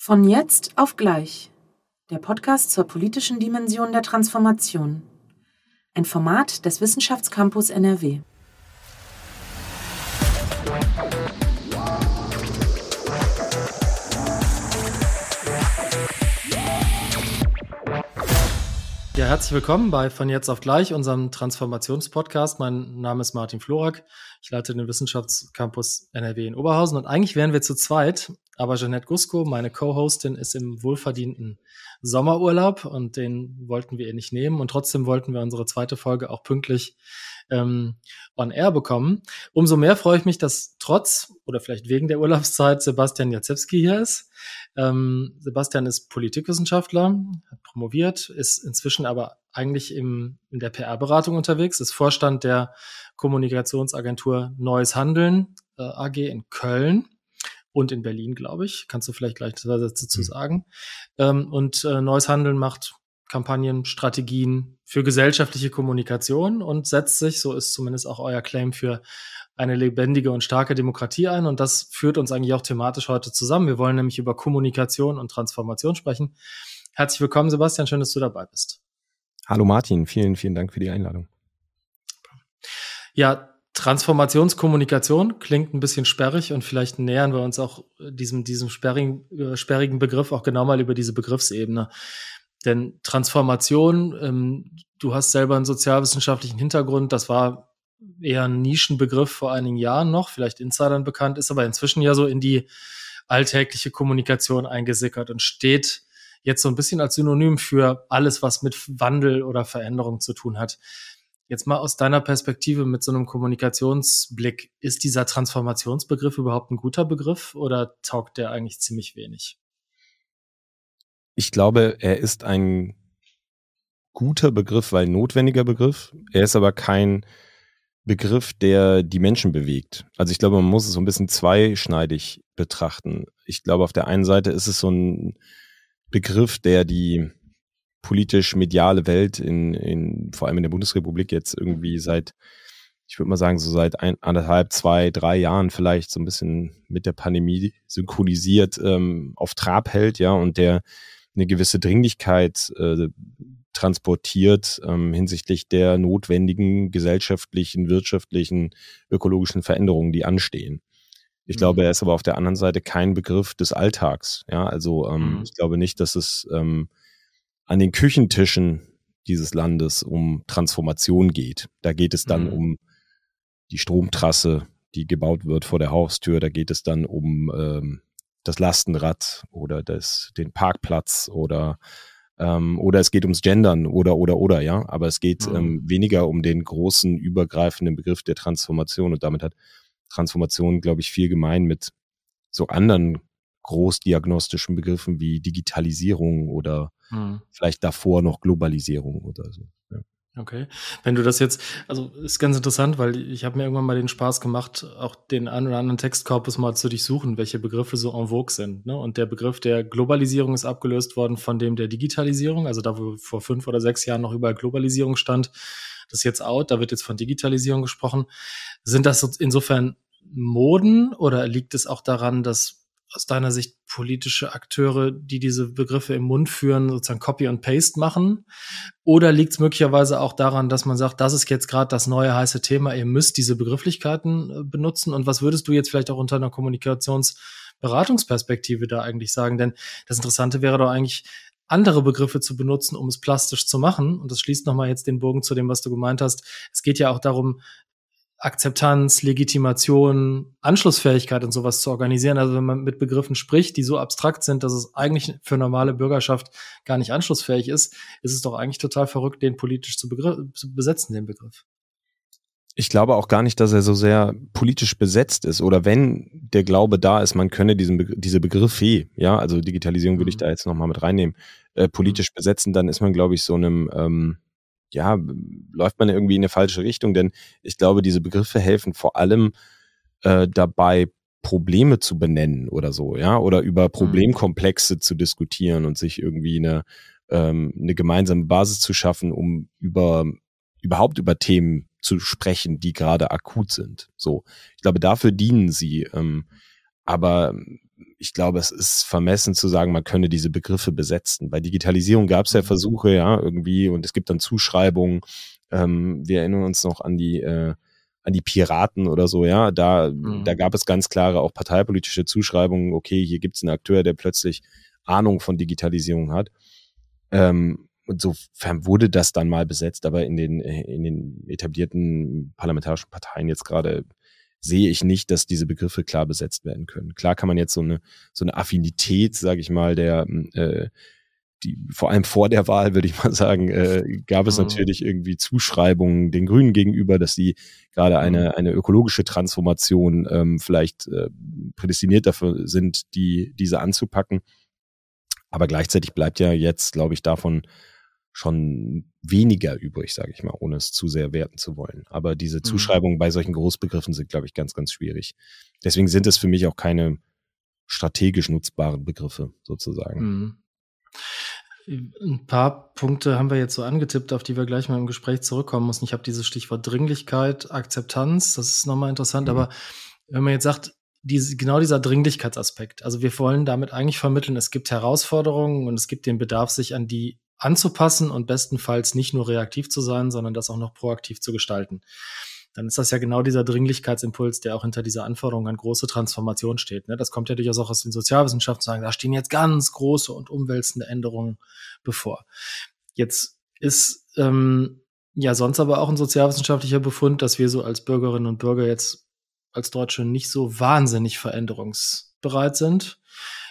Von jetzt auf gleich. Der Podcast zur politischen Dimension der Transformation. Ein Format des Wissenschaftscampus NRW. Ja, herzlich willkommen bei Von jetzt auf gleich, unserem Transformationspodcast. Mein Name ist Martin Florak. Ich leite den Wissenschaftscampus NRW in Oberhausen und eigentlich wären wir zu zweit, aber Jeanette Gusko, meine Co-Hostin, ist im wohlverdienten Sommerurlaub und den wollten wir ihr nicht nehmen und trotzdem wollten wir unsere zweite Folge auch pünktlich ähm, on air bekommen. Umso mehr freue ich mich, dass trotz oder vielleicht wegen der Urlaubszeit Sebastian Jacewski hier ist. Ähm, Sebastian ist Politikwissenschaftler, hat promoviert, ist inzwischen aber eigentlich im, in der PR-Beratung unterwegs, ist Vorstand der Kommunikationsagentur Neues Handeln äh, AG in Köln und in Berlin, glaube ich. Kannst du vielleicht gleich zwei Sätze zu mhm. sagen. Ähm, und äh, Neues Handeln macht Kampagnen, Strategien für gesellschaftliche Kommunikation und setzt sich, so ist zumindest auch euer Claim, für eine lebendige und starke Demokratie ein. Und das führt uns eigentlich auch thematisch heute zusammen. Wir wollen nämlich über Kommunikation und Transformation sprechen. Herzlich willkommen, Sebastian. Schön, dass du dabei bist. Hallo Martin, vielen, vielen Dank für die Einladung. Ja, Transformationskommunikation klingt ein bisschen sperrig und vielleicht nähern wir uns auch diesem, diesem sperrigen, äh, sperrigen Begriff auch genau mal über diese Begriffsebene. Denn Transformation, ähm, du hast selber einen sozialwissenschaftlichen Hintergrund, das war eher ein Nischenbegriff vor einigen Jahren noch, vielleicht Insidern bekannt, ist aber inzwischen ja so in die alltägliche Kommunikation eingesickert und steht jetzt so ein bisschen als Synonym für alles, was mit Wandel oder Veränderung zu tun hat. Jetzt mal aus deiner Perspektive mit so einem Kommunikationsblick, ist dieser Transformationsbegriff überhaupt ein guter Begriff oder taugt der eigentlich ziemlich wenig? Ich glaube, er ist ein guter Begriff, weil notwendiger Begriff. Er ist aber kein Begriff, der die Menschen bewegt. Also ich glaube, man muss es so ein bisschen zweischneidig betrachten. Ich glaube, auf der einen Seite ist es so ein Begriff, der die politisch-mediale Welt in, in, vor allem in der Bundesrepublik jetzt irgendwie seit, ich würde mal sagen, so seit ein, anderthalb, zwei, drei Jahren vielleicht so ein bisschen mit der Pandemie synchronisiert ähm, auf Trab hält, ja, und der eine gewisse Dringlichkeit äh, transportiert ähm, hinsichtlich der notwendigen gesellschaftlichen, wirtschaftlichen, ökologischen Veränderungen, die anstehen. Ich mhm. glaube, er ist aber auf der anderen Seite kein Begriff des Alltags. Ja, also ähm, mhm. ich glaube nicht, dass es ähm, an den Küchentischen dieses Landes um Transformation geht. Da geht es dann mhm. um die Stromtrasse, die gebaut wird vor der Haustür. Da geht es dann um ähm, das Lastenrad oder das, den Parkplatz oder ähm, oder es geht ums Gendern oder oder oder ja, aber es geht mhm. ähm, weniger um den großen übergreifenden Begriff der Transformation und damit hat Transformation, glaube ich, viel gemein mit so anderen großdiagnostischen Begriffen wie Digitalisierung oder mhm. vielleicht davor noch Globalisierung oder so. Ja. Okay. Wenn du das jetzt, also ist ganz interessant, weil ich habe mir irgendwann mal den Spaß gemacht, auch den einen oder anderen Textkorpus mal zu durchsuchen, welche Begriffe so en vogue sind. Ne? Und der Begriff der Globalisierung ist abgelöst worden von dem der Digitalisierung, also da, wo vor fünf oder sechs Jahren noch über Globalisierung stand, das ist jetzt out, da wird jetzt von Digitalisierung gesprochen. Sind das insofern Moden oder liegt es auch daran, dass aus deiner Sicht politische Akteure, die diese Begriffe im Mund führen, sozusagen Copy und Paste machen? Oder liegt es möglicherweise auch daran, dass man sagt, das ist jetzt gerade das neue heiße Thema, ihr müsst diese Begrifflichkeiten äh, benutzen? Und was würdest du jetzt vielleicht auch unter einer Kommunikationsberatungsperspektive da eigentlich sagen? Denn das Interessante wäre doch eigentlich, andere Begriffe zu benutzen, um es plastisch zu machen. Und das schließt nochmal jetzt den Bogen zu dem, was du gemeint hast. Es geht ja auch darum, Akzeptanz, Legitimation, Anschlussfähigkeit und sowas zu organisieren. Also wenn man mit Begriffen spricht, die so abstrakt sind, dass es eigentlich für normale Bürgerschaft gar nicht anschlussfähig ist, ist es doch eigentlich total verrückt, den politisch zu, zu besetzen, den Begriff. Ich glaube auch gar nicht, dass er so sehr politisch besetzt ist. Oder wenn der Glaube da ist, man könne diesen Begr diese Begriffe, ja, also Digitalisierung würde ich mhm. da jetzt nochmal mit reinnehmen, äh, politisch mhm. besetzen, dann ist man, glaube ich, so einem ähm, ja, läuft man irgendwie in eine falsche Richtung, denn ich glaube, diese Begriffe helfen vor allem äh, dabei, Probleme zu benennen oder so, ja, oder über mhm. Problemkomplexe zu diskutieren und sich irgendwie eine, ähm, eine gemeinsame Basis zu schaffen, um über überhaupt über Themen zu sprechen, die gerade akut sind. So, ich glaube, dafür dienen sie. Ähm, aber ich glaube, es ist vermessen zu sagen, man könne diese Begriffe besetzen. Bei Digitalisierung gab es ja mhm. Versuche, ja, irgendwie, und es gibt dann Zuschreibungen. Ähm, wir erinnern uns noch an die äh, an die Piraten oder so, ja, da, mhm. da gab es ganz klare auch parteipolitische Zuschreibungen, okay, hier gibt es einen Akteur, der plötzlich Ahnung von Digitalisierung hat. Ähm, und sofern wurde das dann mal besetzt, aber in den, in den etablierten parlamentarischen Parteien jetzt gerade sehe ich nicht, dass diese Begriffe klar besetzt werden können. Klar kann man jetzt so eine, so eine Affinität, sage ich mal, der äh, die, vor allem vor der Wahl, würde ich mal sagen, äh, gab es mhm. natürlich irgendwie Zuschreibungen den Grünen gegenüber, dass sie gerade mhm. eine, eine ökologische Transformation ähm, vielleicht äh, prädestiniert dafür sind, die, diese anzupacken. Aber gleichzeitig bleibt ja jetzt, glaube ich, davon schon weniger übrig, sage ich mal, ohne es zu sehr werten zu wollen. Aber diese mhm. Zuschreibungen mhm. bei solchen Großbegriffen sind, glaube ich, ganz, ganz schwierig. Deswegen sind es für mich auch keine strategisch nutzbaren Begriffe sozusagen. Mhm. Ein paar Punkte haben wir jetzt so angetippt, auf die wir gleich mal im Gespräch zurückkommen müssen. Ich habe dieses Stichwort Dringlichkeit, Akzeptanz, das ist nochmal interessant, mhm. aber wenn man jetzt sagt, diese, genau dieser Dringlichkeitsaspekt, also wir wollen damit eigentlich vermitteln, es gibt Herausforderungen und es gibt den Bedarf, sich an die anzupassen und bestenfalls nicht nur reaktiv zu sein, sondern das auch noch proaktiv zu gestalten dann ist das ja genau dieser Dringlichkeitsimpuls, der auch hinter dieser Anforderung an große Transformation steht. Ne? Das kommt ja durchaus auch aus den Sozialwissenschaften zu sagen, da stehen jetzt ganz große und umwälzende Änderungen bevor. Jetzt ist ähm, ja sonst aber auch ein sozialwissenschaftlicher Befund, dass wir so als Bürgerinnen und Bürger jetzt als Deutsche nicht so wahnsinnig veränderungsbereit sind,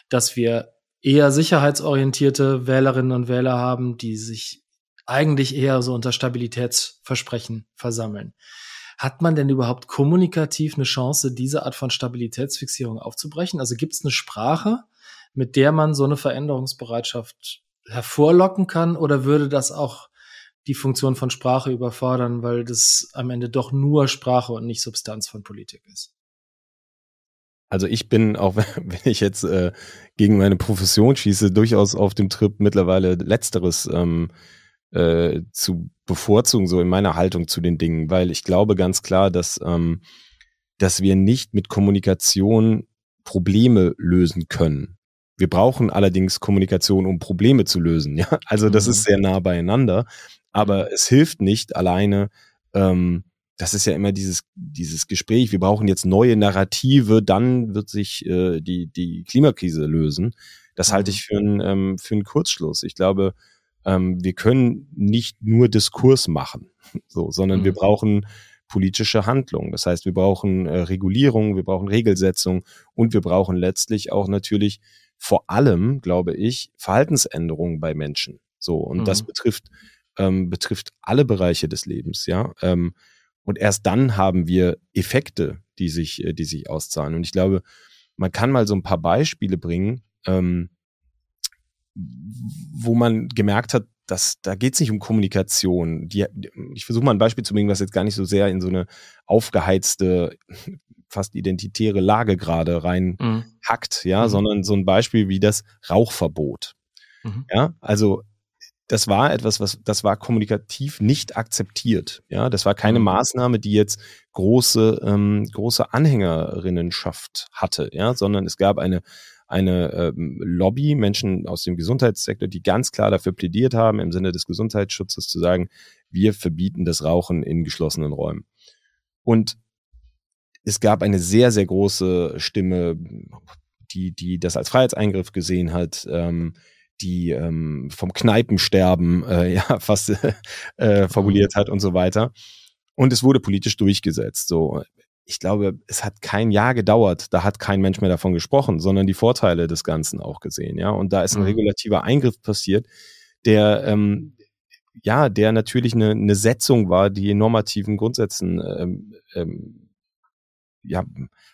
dass wir eher sicherheitsorientierte Wählerinnen und Wähler haben, die sich eigentlich eher so unter Stabilitätsversprechen versammeln. Hat man denn überhaupt kommunikativ eine Chance, diese Art von Stabilitätsfixierung aufzubrechen? Also gibt es eine Sprache, mit der man so eine Veränderungsbereitschaft hervorlocken kann? Oder würde das auch die Funktion von Sprache überfordern, weil das am Ende doch nur Sprache und nicht Substanz von Politik ist? Also ich bin, auch wenn ich jetzt äh, gegen meine Profession schieße, durchaus auf dem Trip mittlerweile letzteres ähm, äh, zu bevorzugen, so in meiner Haltung zu den Dingen, weil ich glaube ganz klar, dass, ähm, dass wir nicht mit Kommunikation Probleme lösen können. Wir brauchen allerdings Kommunikation, um Probleme zu lösen. Ja, also das mhm. ist sehr nah beieinander, aber mhm. es hilft nicht alleine. Ähm, das ist ja immer dieses dieses Gespräch. Wir brauchen jetzt neue Narrative, dann wird sich äh, die die Klimakrise lösen. Das halte mhm. ich für einen ähm, für einen Kurzschluss. Ich glaube, ähm, wir können nicht nur Diskurs machen, so, sondern mhm. wir brauchen politische Handlung. Das heißt, wir brauchen äh, Regulierung, wir brauchen Regelsetzung und wir brauchen letztlich auch natürlich vor allem, glaube ich, Verhaltensänderungen bei Menschen. So, und mhm. das betrifft, ähm, betrifft alle Bereiche des Lebens, ja. Ähm, und erst dann haben wir Effekte, die sich, äh, die sich auszahlen. Und ich glaube, man kann mal so ein paar Beispiele bringen, ähm, wo man gemerkt hat, dass da geht es nicht um Kommunikation. Die, ich versuche mal ein Beispiel zu bringen, was jetzt gar nicht so sehr in so eine aufgeheizte, fast identitäre Lage gerade rein mhm. ja, mhm. sondern so ein Beispiel wie das Rauchverbot. Mhm. Ja, also das war etwas, was das war kommunikativ nicht akzeptiert. Ja, das war keine mhm. Maßnahme, die jetzt große ähm, große Anhängerinnenschaft hatte, ja, sondern es gab eine eine ähm, Lobby, Menschen aus dem Gesundheitssektor, die ganz klar dafür plädiert haben, im Sinne des Gesundheitsschutzes zu sagen, wir verbieten das Rauchen in geschlossenen Räumen. Und es gab eine sehr, sehr große Stimme, die, die das als Freiheitseingriff gesehen hat, ähm, die ähm, vom Kneipensterben äh, ja fast äh, formuliert hat und so weiter. Und es wurde politisch durchgesetzt. So, ich glaube, es hat kein Jahr gedauert, da hat kein Mensch mehr davon gesprochen, sondern die Vorteile des Ganzen auch gesehen, ja. Und da ist ein mhm. regulativer Eingriff passiert, der ähm, ja, der natürlich eine, eine Setzung war, die normativen Grundsätzen ähm, ähm, ja,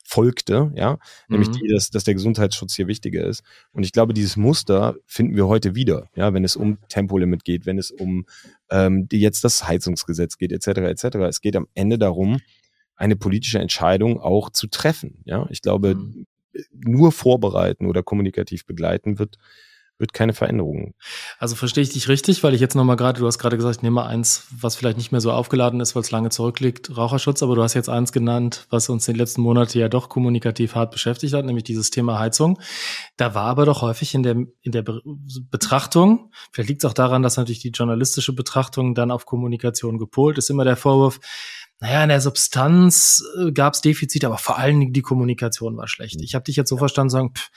folgte, ja, nämlich mhm. die, dass, dass der Gesundheitsschutz hier wichtiger ist. Und ich glaube, dieses Muster finden wir heute wieder, ja, wenn es um Tempolimit geht, wenn es um ähm, die jetzt das Heizungsgesetz geht, etc., etc. Es geht am Ende darum, eine politische Entscheidung auch zu treffen. Ja, ich glaube, mhm. nur vorbereiten oder kommunikativ begleiten wird, wird keine Veränderung. Also verstehe ich dich richtig, weil ich jetzt nochmal gerade, du hast gerade gesagt, ich nehme eins, was vielleicht nicht mehr so aufgeladen ist, weil es lange zurückliegt, Raucherschutz, aber du hast jetzt eins genannt, was uns in den letzten Monaten ja doch kommunikativ hart beschäftigt hat, nämlich dieses Thema Heizung. Da war aber doch häufig in der, in der Be Betrachtung, vielleicht liegt es auch daran, dass natürlich die journalistische Betrachtung dann auf Kommunikation gepolt ist, immer der Vorwurf, naja, in der Substanz äh, gab es Defizite, aber vor allen Dingen die Kommunikation war schlecht. Ich habe dich jetzt so verstanden, sagen, pff,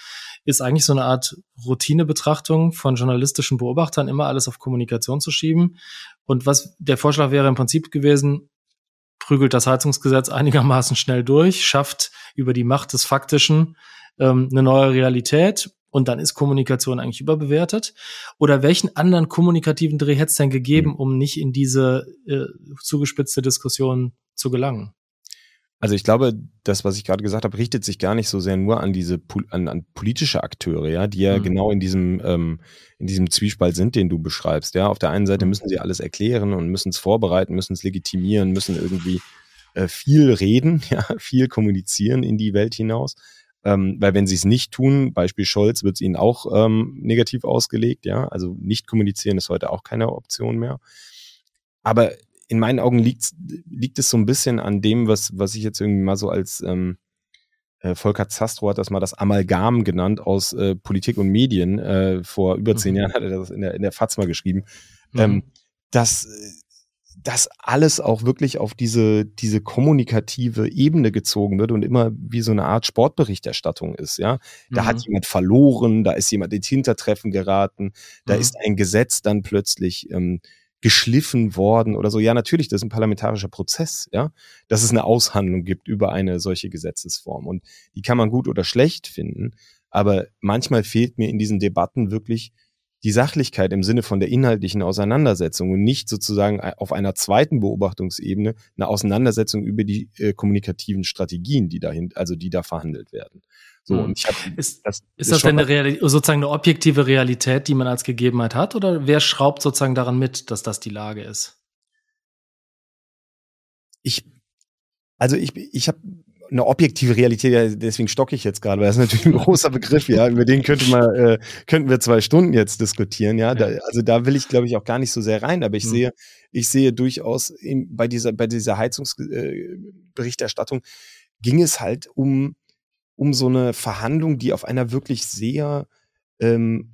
ist eigentlich so eine Art Routinebetrachtung von journalistischen Beobachtern, immer alles auf Kommunikation zu schieben. Und was der Vorschlag wäre im Prinzip gewesen, prügelt das Heizungsgesetz einigermaßen schnell durch, schafft über die Macht des Faktischen ähm, eine neue Realität und dann ist Kommunikation eigentlich überbewertet? Oder welchen anderen kommunikativen Dreh hätte es denn gegeben, um nicht in diese äh, zugespitzte Diskussion zu gelangen? Also ich glaube, das, was ich gerade gesagt habe, richtet sich gar nicht so sehr nur an diese an, an politische Akteure, ja, die ja mhm. genau in diesem ähm, in diesem Zwiespalt sind, den du beschreibst. Ja, auf der einen Seite mhm. müssen sie alles erklären und müssen es vorbereiten, müssen es legitimieren, müssen irgendwie äh, viel reden, ja, viel kommunizieren in die Welt hinaus. Ähm, weil wenn sie es nicht tun, Beispiel Scholz, wird es ihnen auch ähm, negativ ausgelegt, ja. Also nicht kommunizieren ist heute auch keine Option mehr. Aber in meinen Augen liegt, liegt es so ein bisschen an dem, was, was ich jetzt irgendwie mal so als ähm, äh, Volker Zastro hat das mal das Amalgam genannt aus äh, Politik und Medien. Äh, vor über zehn mhm. Jahren hat er das in der, in der FAZ mal geschrieben. Mhm. Ähm, dass das alles auch wirklich auf diese, diese kommunikative Ebene gezogen wird und immer wie so eine Art Sportberichterstattung ist, ja. Da mhm. hat jemand verloren, da ist jemand ins Hintertreffen geraten, da mhm. ist ein Gesetz dann plötzlich ähm, geschliffen worden oder so. Ja, natürlich, das ist ein parlamentarischer Prozess, ja, dass es eine Aushandlung gibt über eine solche Gesetzesform. Und die kann man gut oder schlecht finden. Aber manchmal fehlt mir in diesen Debatten wirklich die Sachlichkeit im Sinne von der inhaltlichen Auseinandersetzung und nicht sozusagen auf einer zweiten Beobachtungsebene eine Auseinandersetzung über die äh, kommunikativen Strategien, die dahin, also die da verhandelt werden. So, hm. und ich hab, ist das, ist das denn eine Realität, sozusagen eine objektive Realität, die man als Gegebenheit hat, oder wer schraubt sozusagen daran mit, dass das die Lage ist? Ich, also ich, ich habe eine objektive Realität, deswegen stocke ich jetzt gerade, weil das ist natürlich ein großer Begriff, ja, über den könnte man, äh, könnten wir zwei Stunden jetzt diskutieren, ja. Da, also da will ich, glaube ich, auch gar nicht so sehr rein, aber ich mhm. sehe, ich sehe durchaus in, bei dieser, bei dieser Heizungsberichterstattung äh, ging es halt um um so eine Verhandlung, die auf einer wirklich sehr ähm,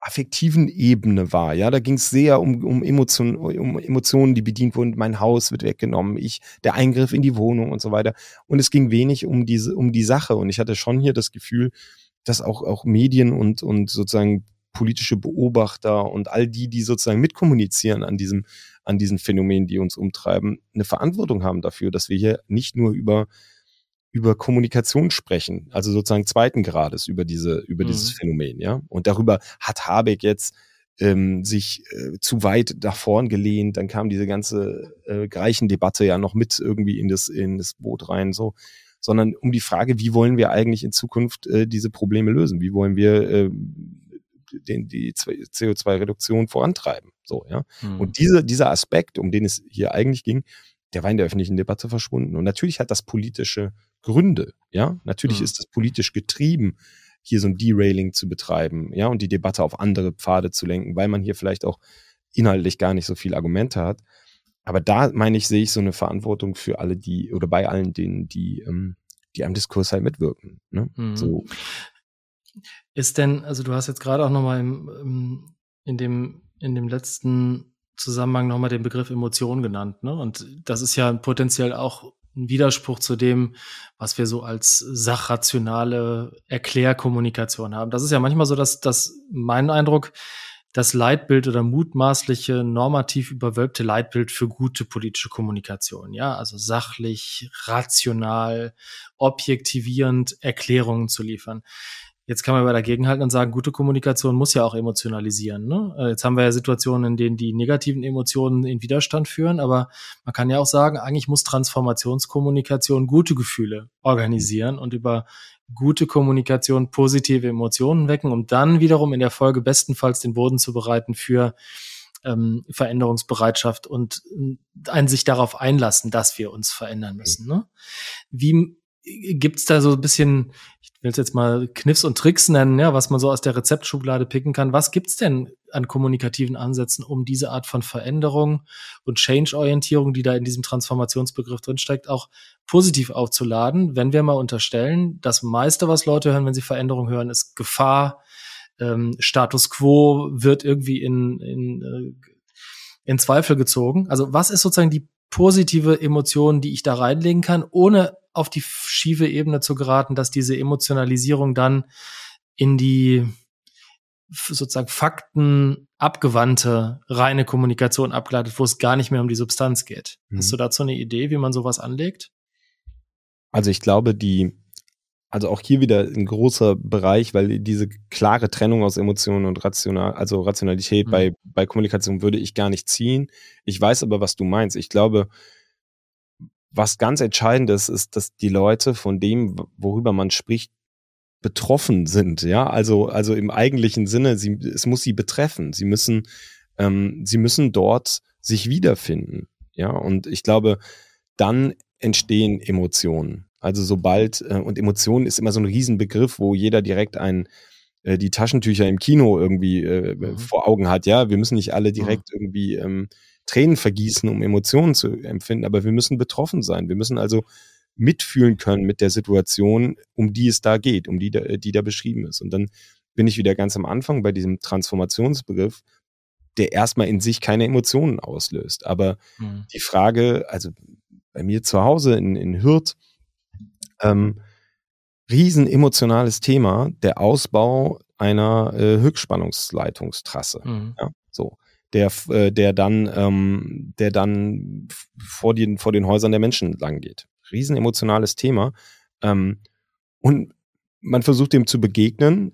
affektiven Ebene war. Ja, da ging es sehr um, um, Emotionen, um Emotionen, die bedient wurden. Mein Haus wird weggenommen, ich, der Eingriff in die Wohnung und so weiter. Und es ging wenig um diese, um die Sache. Und ich hatte schon hier das Gefühl, dass auch, auch Medien und, und sozusagen politische Beobachter und all die, die sozusagen mitkommunizieren an diesem, an diesen Phänomenen, die uns umtreiben, eine Verantwortung haben dafür, dass wir hier nicht nur über über Kommunikation sprechen, also sozusagen zweiten Grades über diese, über mhm. dieses Phänomen, ja. Und darüber hat Habeck jetzt ähm, sich äh, zu weit nach vorn gelehnt, dann kam diese ganze äh, Greichen-Debatte ja noch mit irgendwie in das, in das Boot rein, so, sondern um die Frage, wie wollen wir eigentlich in Zukunft äh, diese Probleme lösen? Wie wollen wir äh, den, die CO2-Reduktion vorantreiben? So, ja. Mhm. Und diese, dieser Aspekt, um den es hier eigentlich ging, der war in der öffentlichen Debatte verschwunden. Und natürlich hat das politische Gründe. Ja, natürlich mhm. ist das politisch getrieben, hier so ein Derailing zu betreiben, ja, und die Debatte auf andere Pfade zu lenken, weil man hier vielleicht auch inhaltlich gar nicht so viele Argumente hat. Aber da meine ich, sehe ich so eine Verantwortung für alle, die oder bei allen denen, die, ähm, die am Diskurs halt mitwirken. Ne? Mhm. So. Ist denn, also du hast jetzt gerade auch nochmal im, in dem, in dem letzten Zusammenhang nochmal den Begriff Emotion genannt, ne? Und das ist ja potenziell auch ein Widerspruch zu dem, was wir so als sachrationale Erklärkommunikation haben. Das ist ja manchmal so, dass, dass mein Eindruck, das Leitbild oder mutmaßliche normativ überwölbte Leitbild für gute politische Kommunikation. Ja, also sachlich, rational, objektivierend Erklärungen zu liefern. Jetzt kann man aber dagegenhalten und sagen, gute Kommunikation muss ja auch emotionalisieren. Ne? Äh, jetzt haben wir ja Situationen, in denen die negativen Emotionen in Widerstand führen, aber man kann ja auch sagen, eigentlich muss Transformationskommunikation gute Gefühle organisieren und über gute Kommunikation positive Emotionen wecken, um dann wiederum in der Folge bestenfalls den Boden zu bereiten für ähm, Veränderungsbereitschaft und äh, ein sich darauf einlassen, dass wir uns verändern müssen. Ne? Wie gibt's da so ein bisschen, ich will es jetzt mal Kniffs und Tricks nennen, ja, was man so aus der Rezeptschublade picken kann. Was gibt's denn an kommunikativen Ansätzen, um diese Art von Veränderung und Change-Orientierung, die da in diesem Transformationsbegriff drinsteckt, auch positiv aufzuladen, wenn wir mal unterstellen, das meiste, was Leute hören, wenn sie Veränderung hören, ist Gefahr, ähm, Status quo wird irgendwie in, in, äh, in Zweifel gezogen. Also was ist sozusagen die positive Emotion, die ich da reinlegen kann, ohne auf die schiefe Ebene zu geraten, dass diese Emotionalisierung dann in die sozusagen Fakten abgewandte reine Kommunikation abgeleitet, wo es gar nicht mehr um die Substanz geht. Mhm. Hast du dazu eine Idee, wie man sowas anlegt? Also ich glaube, die, also auch hier wieder ein großer Bereich, weil diese klare Trennung aus Emotionen und Rational, also Rationalität mhm. bei, bei Kommunikation würde ich gar nicht ziehen. Ich weiß aber, was du meinst. Ich glaube, was ganz entscheidend ist, ist, dass die Leute von dem, worüber man spricht, betroffen sind. Ja, also, also im eigentlichen Sinne, sie, es muss sie betreffen. Sie müssen, ähm, sie müssen dort sich wiederfinden. Ja, und ich glaube, dann entstehen Emotionen. Also sobald, äh, und Emotionen ist immer so ein Riesenbegriff, wo jeder direkt ein, äh, die Taschentücher im Kino irgendwie äh, mhm. vor Augen hat. Ja, wir müssen nicht alle direkt mhm. irgendwie ähm, Tränen vergießen, um Emotionen zu empfinden, aber wir müssen betroffen sein. Wir müssen also mitfühlen können mit der Situation, um die es da geht, um die, die da beschrieben ist. Und dann bin ich wieder ganz am Anfang bei diesem Transformationsbegriff, der erstmal in sich keine Emotionen auslöst. Aber mhm. die Frage, also bei mir zu Hause in, in Hürth, ähm, riesen emotionales Thema, der Ausbau einer äh, Höchstspannungsleitungstrasse. Mhm. Ja, der, äh, der dann, ähm, der dann vor den, vor den Häusern der Menschen lang geht. Riesen emotionales Thema. Ähm, und man versucht dem zu begegnen,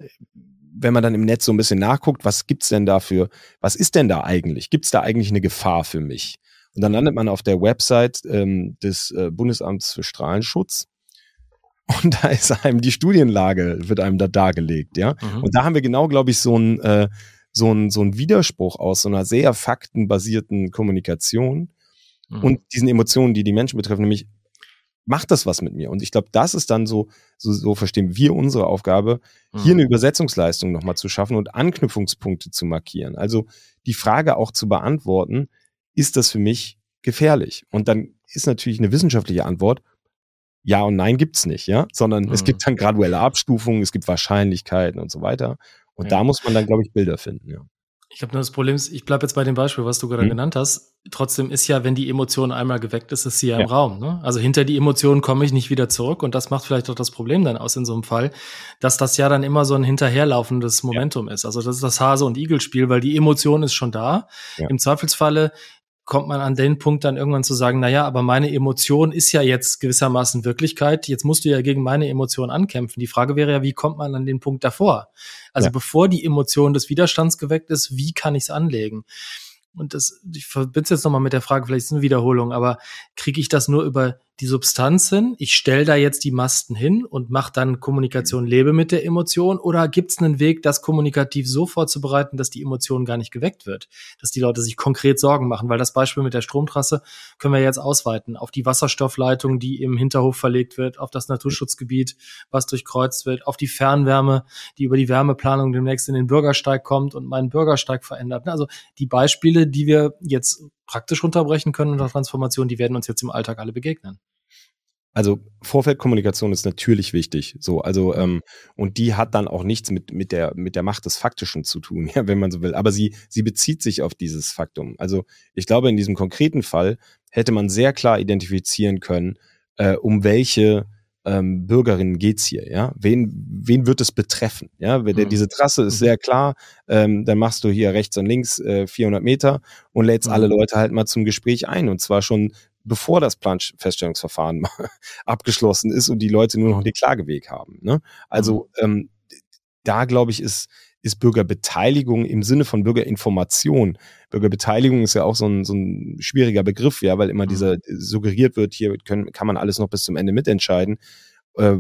wenn man dann im Netz so ein bisschen nachguckt, was gibt's denn dafür, was ist denn da eigentlich? Gibt's da eigentlich eine Gefahr für mich? Und dann landet man auf der Website ähm, des äh, Bundesamts für Strahlenschutz. Und da ist einem die Studienlage, wird einem da dargelegt, ja. Mhm. Und da haben wir genau, glaube ich, so ein, äh, so ein, so ein Widerspruch aus so einer sehr faktenbasierten Kommunikation mhm. und diesen Emotionen, die die Menschen betreffen, nämlich macht das was mit mir? Und ich glaube, das ist dann so, so, so verstehen wir unsere Aufgabe, mhm. hier eine Übersetzungsleistung nochmal zu schaffen und Anknüpfungspunkte zu markieren. Also die Frage auch zu beantworten, ist das für mich gefährlich? Und dann ist natürlich eine wissenschaftliche Antwort, ja und nein gibt's nicht, ja, sondern mhm. es gibt dann graduelle Abstufungen, es gibt Wahrscheinlichkeiten und so weiter. Und ja. da muss man dann, glaube ich, Bilder finden, ja. Ich glaube, das Problem ist, ich bleibe jetzt bei dem Beispiel, was du gerade mhm. genannt hast. Trotzdem ist ja, wenn die Emotion einmal geweckt ist, ist sie ja, ja. im Raum. Ne? Also hinter die Emotionen komme ich nicht wieder zurück und das macht vielleicht auch das Problem dann aus in so einem Fall, dass das ja dann immer so ein hinterherlaufendes Momentum ja. ist. Also das ist das Hase- und Igel-Spiel, weil die Emotion ist schon da. Ja. Im Zweifelsfalle kommt man an den Punkt dann irgendwann zu sagen, na ja, aber meine Emotion ist ja jetzt gewissermaßen Wirklichkeit. Jetzt musst du ja gegen meine Emotion ankämpfen. Die Frage wäre ja, wie kommt man an den Punkt davor? Also ja. bevor die Emotion des Widerstands geweckt ist, wie kann ich es anlegen? Und das, ich verbinde es jetzt nochmal mit der Frage, vielleicht ist es eine Wiederholung, aber kriege ich das nur über die Substanz hin? Ich stelle da jetzt die Masten hin und mache dann Kommunikation lebe mit der Emotion oder gibt es einen Weg, das kommunikativ so vorzubereiten, dass die Emotion gar nicht geweckt wird? Dass die Leute sich konkret Sorgen machen, weil das Beispiel mit der Stromtrasse können wir jetzt ausweiten auf die Wasserstoffleitung, die im Hinterhof verlegt wird, auf das Naturschutzgebiet, was durchkreuzt wird, auf die Fernwärme, die über die Wärmeplanung demnächst in den Bürgersteig kommt und meinen Bürgersteig verändert. Also die Beispiele, die wir jetzt praktisch runterbrechen können unter Transformation, die werden uns jetzt im Alltag alle begegnen. Also Vorfeldkommunikation ist natürlich wichtig, so also ähm, und die hat dann auch nichts mit mit der mit der Macht des Faktischen zu tun, ja, wenn man so will. Aber sie sie bezieht sich auf dieses Faktum. Also ich glaube in diesem konkreten Fall hätte man sehr klar identifizieren können, äh, um welche ähm, Bürgerinnen geht's hier, ja? Wen, wen wird es betreffen? Ja, mhm. diese Trasse ist mhm. sehr klar. Ähm, dann machst du hier rechts und links äh, 400 Meter und lädst mhm. alle Leute halt mal zum Gespräch ein und zwar schon bevor das Planfeststellungsverfahren abgeschlossen ist und die Leute nur noch den Klageweg haben. Ne? Also mhm. ähm, da glaube ich ist ist Bürgerbeteiligung im Sinne von Bürgerinformation. Bürgerbeteiligung ist ja auch so ein, so ein schwieriger Begriff, ja, weil immer mhm. dieser suggeriert wird, hier können, kann man alles noch bis zum Ende mitentscheiden, äh,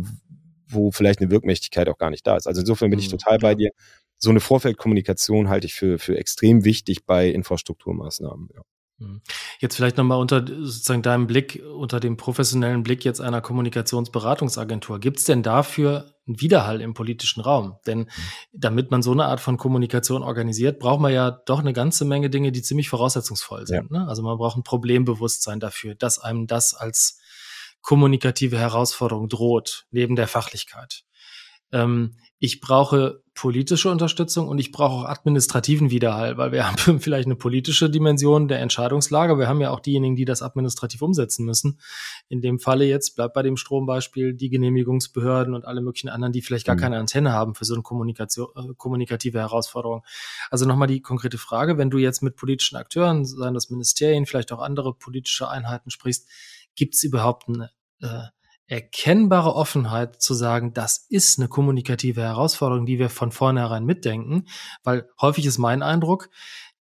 wo vielleicht eine Wirkmächtigkeit auch gar nicht da ist. Also insofern bin ich mhm, total bei dir. So eine Vorfeldkommunikation halte ich für, für extrem wichtig bei Infrastrukturmaßnahmen. Ja. Hm. Jetzt vielleicht nochmal unter sozusagen deinem Blick, unter dem professionellen Blick jetzt einer Kommunikationsberatungsagentur. Gibt es denn dafür einen Widerhall im politischen Raum? Denn damit man so eine Art von Kommunikation organisiert, braucht man ja doch eine ganze Menge Dinge, die ziemlich voraussetzungsvoll sind. Ja. Ne? Also man braucht ein Problembewusstsein dafür, dass einem das als kommunikative Herausforderung droht, neben der Fachlichkeit. Ähm, ich brauche politische Unterstützung und ich brauche auch administrativen Widerhall, weil wir haben vielleicht eine politische Dimension der Entscheidungslage. Wir haben ja auch diejenigen, die das administrativ umsetzen müssen. In dem Falle jetzt bleibt bei dem Strombeispiel die Genehmigungsbehörden und alle möglichen anderen, die vielleicht gar mhm. keine Antenne haben für so eine Kommunikation, äh, kommunikative Herausforderung. Also nochmal die konkrete Frage, wenn du jetzt mit politischen Akteuren, seien das Ministerien, vielleicht auch andere politische Einheiten sprichst, gibt es überhaupt eine äh, erkennbare Offenheit zu sagen, das ist eine kommunikative Herausforderung, die wir von vornherein mitdenken, weil häufig ist mein Eindruck,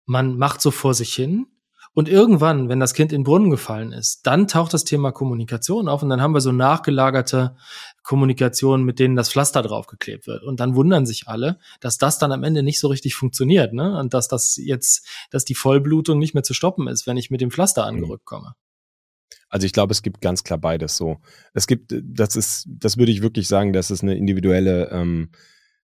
man macht so vor sich hin und irgendwann, wenn das Kind in den Brunnen gefallen ist, dann taucht das Thema Kommunikation auf und dann haben wir so nachgelagerte Kommunikation, mit denen das Pflaster draufgeklebt wird. Und dann wundern sich alle, dass das dann am Ende nicht so richtig funktioniert, ne? Und dass das jetzt, dass die Vollblutung nicht mehr zu stoppen ist, wenn ich mit dem Pflaster angerückt komme. Also ich glaube, es gibt ganz klar beides so. Es gibt, das ist, das würde ich wirklich sagen, das ist eine individuelle ähm,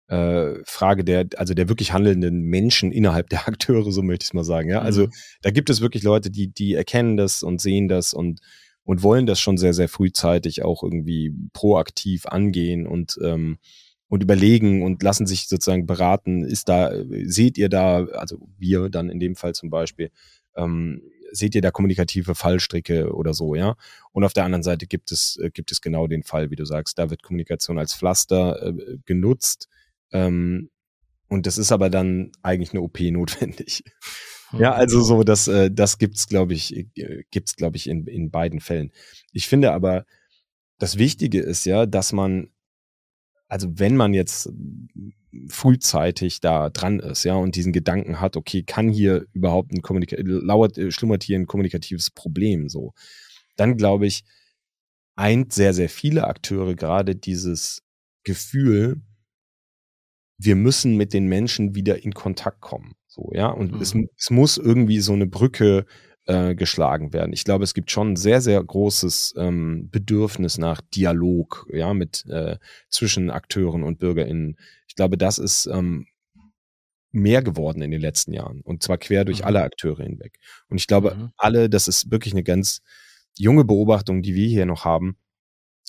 äh, Frage der, also der wirklich handelnden Menschen innerhalb der Akteure, so möchte ich es mal sagen. Ja, also mhm. da gibt es wirklich Leute, die, die erkennen das und sehen das und und wollen das schon sehr, sehr frühzeitig auch irgendwie proaktiv angehen und ähm, und überlegen und lassen sich sozusagen beraten, ist da, seht ihr da, also wir dann in dem Fall zum Beispiel, ähm, seht ihr da kommunikative Fallstricke oder so, ja? Und auf der anderen Seite gibt es, äh, gibt es genau den Fall, wie du sagst, da wird Kommunikation als Pflaster äh, genutzt. Ähm, und das ist aber dann eigentlich eine OP notwendig. Ja, also so, das, äh, das gibt's, glaube ich, äh, gibt's, glaube ich, in, in beiden Fällen. Ich finde aber, das Wichtige ist ja, dass man, also wenn man jetzt frühzeitig da dran ist, ja, und diesen Gedanken hat, okay, kann hier überhaupt ein Kommunika lauert, äh, schlummert hier ein kommunikatives Problem so, dann glaube ich, eint sehr, sehr viele Akteure gerade dieses Gefühl, wir müssen mit den Menschen wieder in Kontakt kommen. So, ja, und mhm. es, es muss irgendwie so eine Brücke äh, geschlagen werden. Ich glaube, es gibt schon ein sehr, sehr großes ähm, Bedürfnis nach Dialog, ja, mit äh, zwischen Akteuren und BürgerInnen. Ich glaube, das ist ähm, mehr geworden in den letzten Jahren und zwar quer durch mhm. alle Akteure hinweg. Und ich glaube, mhm. alle, das ist wirklich eine ganz junge Beobachtung, die wir hier noch haben,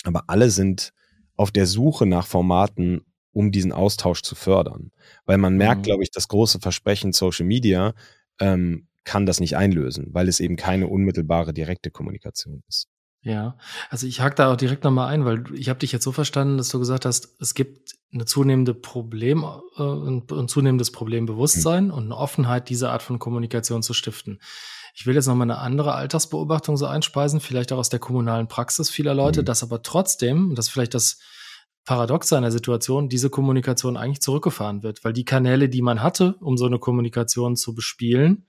aber alle sind auf der Suche nach Formaten, um diesen Austausch zu fördern. Weil man merkt, mhm. glaube ich, das große Versprechen Social Media ähm, kann das nicht einlösen, weil es eben keine unmittelbare direkte Kommunikation ist. Ja, also ich hake da auch direkt nochmal ein, weil ich habe dich jetzt so verstanden, dass du gesagt hast, es gibt eine zunehmende Problem, äh, ein, zunehmendes Problembewusstsein mhm. und eine Offenheit, diese Art von Kommunikation zu stiften. Ich will jetzt nochmal eine andere Altersbeobachtung so einspeisen, vielleicht auch aus der kommunalen Praxis vieler Leute, mhm. dass aber trotzdem, und das ist vielleicht das Paradox einer Situation, diese Kommunikation eigentlich zurückgefahren wird, weil die Kanäle, die man hatte, um so eine Kommunikation zu bespielen,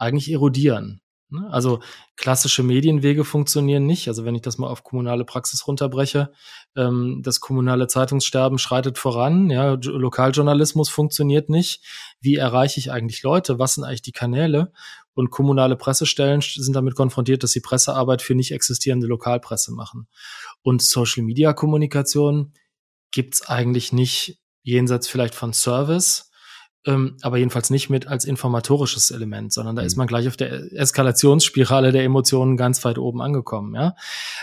eigentlich erodieren. Ne? Also klassische Medienwege funktionieren nicht. Also wenn ich das mal auf kommunale Praxis runterbreche, ähm, das kommunale Zeitungssterben schreitet voran, ja, Lokaljournalismus funktioniert nicht. Wie erreiche ich eigentlich Leute? Was sind eigentlich die Kanäle? Und kommunale Pressestellen sind damit konfrontiert, dass sie Pressearbeit für nicht existierende Lokalpresse machen. Und Social Media Kommunikation gibt's eigentlich nicht jenseits vielleicht von Service ähm, aber jedenfalls nicht mit als informatorisches Element, sondern da mhm. ist man gleich auf der Eskalationsspirale der Emotionen ganz weit oben angekommen. Ja,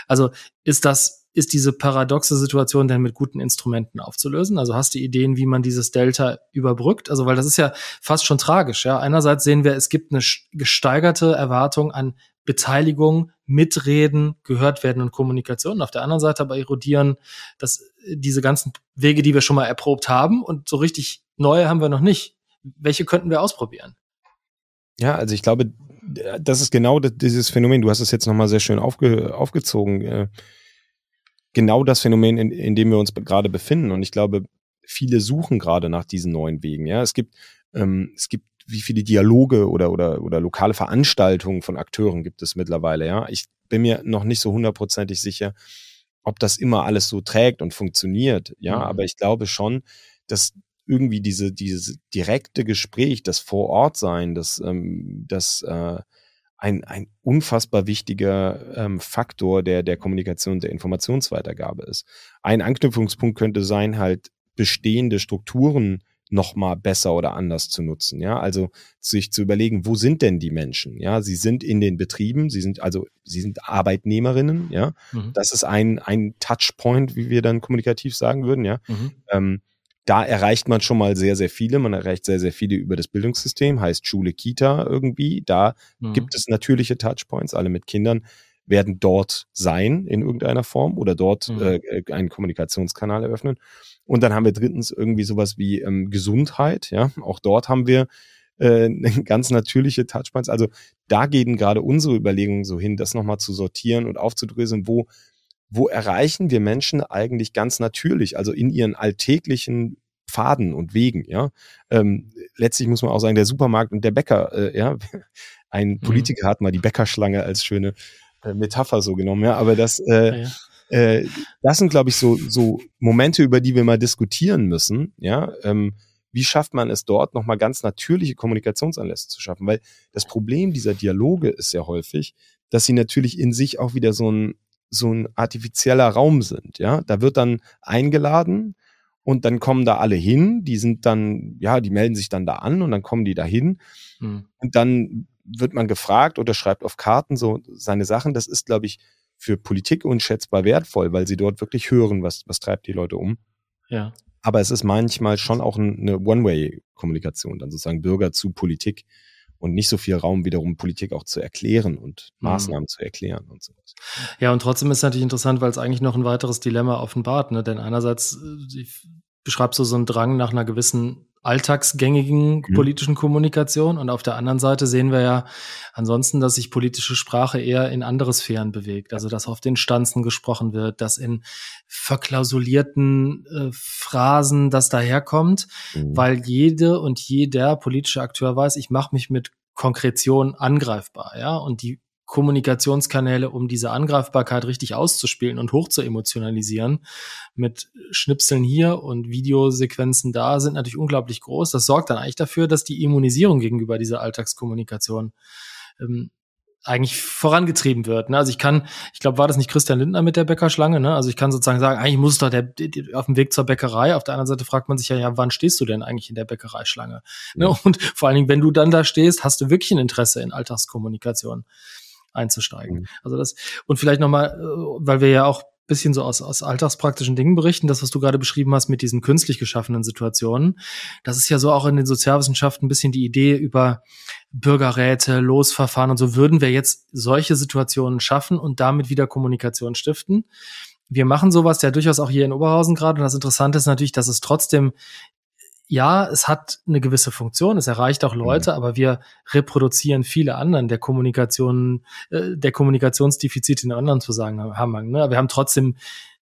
also ist das ist diese paradoxe Situation denn mit guten Instrumenten aufzulösen? Also hast du Ideen, wie man dieses Delta überbrückt? Also weil das ist ja fast schon tragisch. Ja, einerseits sehen wir, es gibt eine gesteigerte Erwartung an Beteiligung, Mitreden, gehört werden und Kommunikation. Auf der anderen Seite aber erodieren dass diese ganzen Wege, die wir schon mal erprobt haben und so richtig neue haben wir noch nicht. Welche könnten wir ausprobieren? Ja, also ich glaube, das ist genau dieses Phänomen. Du hast es jetzt nochmal sehr schön aufge, aufgezogen. Äh, genau das Phänomen, in, in dem wir uns gerade befinden. Und ich glaube, viele suchen gerade nach diesen neuen Wegen. Ja, es gibt, ähm, es gibt wie viele Dialoge oder, oder, oder lokale Veranstaltungen von Akteuren gibt es mittlerweile. Ja, ich bin mir noch nicht so hundertprozentig sicher, ob das immer alles so trägt und funktioniert. Ja, mhm. aber ich glaube schon, dass irgendwie diese, dieses direkte Gespräch, das vor Ort sein, das, ähm, das äh, ein, ein unfassbar wichtiger ähm, Faktor der, der Kommunikation, der Informationsweitergabe ist. Ein Anknüpfungspunkt könnte sein, halt bestehende Strukturen noch mal besser oder anders zu nutzen. Ja, also sich zu überlegen, wo sind denn die Menschen? Ja, sie sind in den Betrieben, sie sind also sie sind Arbeitnehmerinnen. Ja, mhm. das ist ein ein Touchpoint, wie wir dann kommunikativ sagen würden. Ja, mhm. ähm, da erreicht man schon mal sehr, sehr viele. Man erreicht sehr, sehr viele über das Bildungssystem, heißt Schule, Kita irgendwie. Da mhm. gibt es natürliche Touchpoints. Alle mit Kindern werden dort sein in irgendeiner Form oder dort mhm. äh, einen Kommunikationskanal eröffnen. Und dann haben wir drittens irgendwie sowas wie ähm, Gesundheit. Ja, auch dort haben wir äh, ganz natürliche Touchpoints. Also da gehen gerade unsere Überlegungen so hin, das nochmal zu sortieren und aufzudröseln, wo wo erreichen wir Menschen eigentlich ganz natürlich, also in ihren alltäglichen Pfaden und Wegen, ja. Ähm, letztlich muss man auch sagen, der Supermarkt und der Bäcker, äh, ja, ein mhm. Politiker mhm. hat mal die Bäckerschlange als schöne äh, Metapher so genommen, ja, aber das, äh, ja, ja. Äh, das sind, glaube ich, so, so Momente, über die wir mal diskutieren müssen, ja. Ähm, wie schafft man es dort nochmal ganz natürliche Kommunikationsanlässe zu schaffen? Weil das Problem dieser Dialoge ist ja häufig, dass sie natürlich in sich auch wieder so ein so ein artifizieller Raum sind. Ja, da wird dann eingeladen und dann kommen da alle hin. Die sind dann, ja, die melden sich dann da an und dann kommen die da hin. Hm. Und dann wird man gefragt oder schreibt auf Karten so seine Sachen. Das ist, glaube ich, für Politik unschätzbar wertvoll, weil sie dort wirklich hören, was, was treibt die Leute um. Ja. Aber es ist manchmal schon auch eine One-Way-Kommunikation, dann sozusagen Bürger zu Politik und nicht so viel Raum wiederum Politik auch zu erklären und mhm. Maßnahmen mhm. zu erklären und sowas. Ja, und trotzdem ist es natürlich interessant, weil es eigentlich noch ein weiteres Dilemma offenbart, ne? Denn einerseits äh, beschreibst du so einen Drang nach einer gewissen alltagsgängigen mhm. politischen Kommunikation und auf der anderen Seite sehen wir ja ansonsten, dass sich politische Sprache eher in andere Sphären bewegt. Also dass auf den Stanzen gesprochen wird, dass in verklausulierten äh, Phrasen das daherkommt, mhm. weil jede und jeder politische Akteur weiß, ich mache mich mit Konkretion angreifbar, ja, und die Kommunikationskanäle, um diese Angreifbarkeit richtig auszuspielen und hoch zu emotionalisieren, mit Schnipseln hier und Videosequenzen da, sind natürlich unglaublich groß. Das sorgt dann eigentlich dafür, dass die Immunisierung gegenüber dieser Alltagskommunikation ähm, eigentlich vorangetrieben wird. Ne? Also ich kann, ich glaube, war das nicht Christian Lindner mit der Bäckerschlange? Ne? Also ich kann sozusagen sagen, eigentlich muss doch der, auf dem Weg zur Bäckerei. Auf der anderen Seite fragt man sich ja, ja, wann stehst du denn eigentlich in der Bäckereischlange? Ne? Und vor allen Dingen, wenn du dann da stehst, hast du wirklich ein Interesse in Alltagskommunikation einzusteigen. Mhm. Also das, und vielleicht nochmal, äh, weil wir ja auch bisschen so aus, aus alltagspraktischen Dingen berichten, das, was du gerade beschrieben hast mit diesen künstlich geschaffenen Situationen. Das ist ja so auch in den Sozialwissenschaften ein bisschen die Idee über Bürgerräte, Losverfahren und so. Würden wir jetzt solche Situationen schaffen und damit wieder Kommunikation stiften? Wir machen sowas ja durchaus auch hier in Oberhausen gerade. Und das Interessante ist natürlich, dass es trotzdem ja, es hat eine gewisse Funktion, es erreicht auch Leute, mhm. aber wir reproduzieren viele anderen der Kommunikation, äh, der Kommunikationsdefizite in anderen Zusammenhang. Ne? Wir haben trotzdem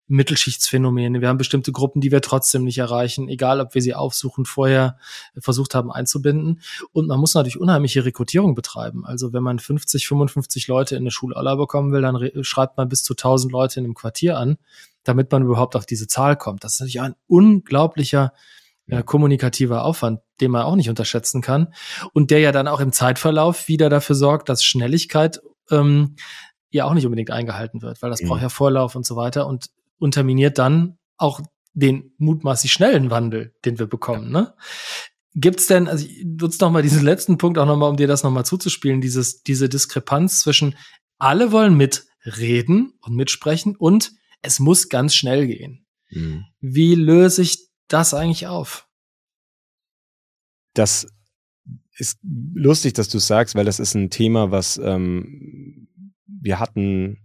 Mittelschichtsphänomene, wir haben bestimmte Gruppen, die wir trotzdem nicht erreichen, egal ob wir sie aufsuchen, vorher versucht haben einzubinden. Und man muss natürlich unheimliche Rekrutierung betreiben. Also wenn man 50, 55 Leute in eine Schulaula bekommen will, dann schreibt man bis zu 1000 Leute in einem Quartier an, damit man überhaupt auf diese Zahl kommt. Das ist natürlich ein unglaublicher äh, kommunikativer Aufwand, den man auch nicht unterschätzen kann und der ja dann auch im Zeitverlauf wieder dafür sorgt, dass Schnelligkeit ähm, ja auch nicht unbedingt eingehalten wird, weil das mhm. braucht ja Vorlauf und so weiter und unterminiert dann auch den mutmaßlich schnellen Wandel, den wir bekommen. Ne? Gibt's denn, also ich nutze noch mal diesen letzten Punkt auch noch mal, um dir das noch mal zuzuspielen, dieses, diese Diskrepanz zwischen alle wollen mitreden und mitsprechen und es muss ganz schnell gehen. Mhm. Wie löse ich das eigentlich auf? Das ist lustig, dass du sagst, weil das ist ein Thema, was ähm, wir hatten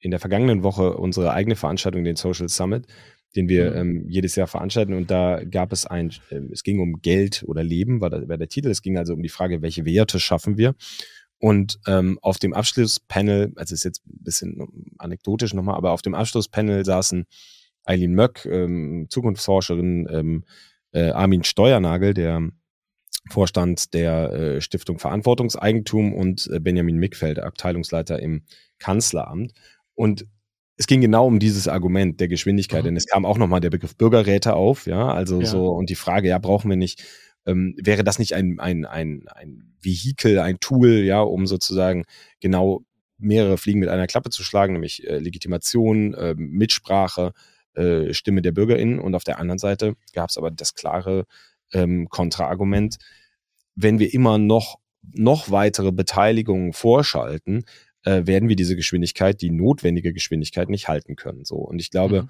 in der vergangenen Woche unsere eigene Veranstaltung, den Social Summit, den wir mhm. ähm, jedes Jahr veranstalten. Und da gab es ein, äh, es ging um Geld oder Leben, war, der, war der Titel. Es ging also um die Frage, welche Werte schaffen wir. Und ähm, auf dem Abschlusspanel, also ist jetzt ein bisschen anekdotisch nochmal, aber auf dem Abschlusspanel saßen Eileen Möck, ähm, Zukunftsforscherin, ähm, äh, Armin Steuernagel, der Vorstand der äh, Stiftung Verantwortungseigentum und äh, Benjamin Mickfeld, Abteilungsleiter im Kanzleramt. Und es ging genau um dieses Argument der Geschwindigkeit, mhm. denn es kam auch nochmal der Begriff Bürgerräte auf, ja, also ja. so und die Frage, ja, brauchen wir nicht ähm, wäre das nicht ein, ein, ein, ein Vehikel, ein Tool, ja, um sozusagen genau mehrere Fliegen mit einer Klappe zu schlagen, nämlich äh, Legitimation, äh, Mitsprache, äh, Stimme der BürgerInnen. Und auf der anderen Seite gab es aber das klare ähm, Kontraargument, wenn wir immer noch, noch weitere Beteiligungen vorschalten, äh, werden wir diese Geschwindigkeit, die notwendige Geschwindigkeit nicht halten können. So. Und ich glaube, mhm.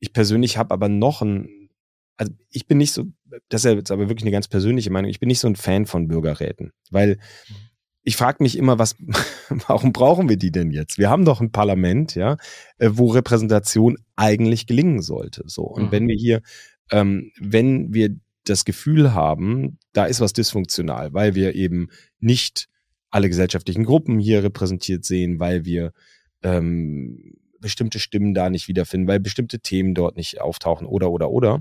ich persönlich habe aber noch ein, also ich bin nicht so, das ist jetzt aber wirklich eine ganz persönliche Meinung, ich bin nicht so ein Fan von Bürgerräten, weil mhm ich frage mich immer, was, warum brauchen wir die denn jetzt? Wir haben doch ein Parlament, ja, äh, wo Repräsentation eigentlich gelingen sollte. So. Und mhm. wenn wir hier, ähm, wenn wir das Gefühl haben, da ist was dysfunktional, weil wir eben nicht alle gesellschaftlichen Gruppen hier repräsentiert sehen, weil wir ähm, bestimmte Stimmen da nicht wiederfinden, weil bestimmte Themen dort nicht auftauchen oder oder oder,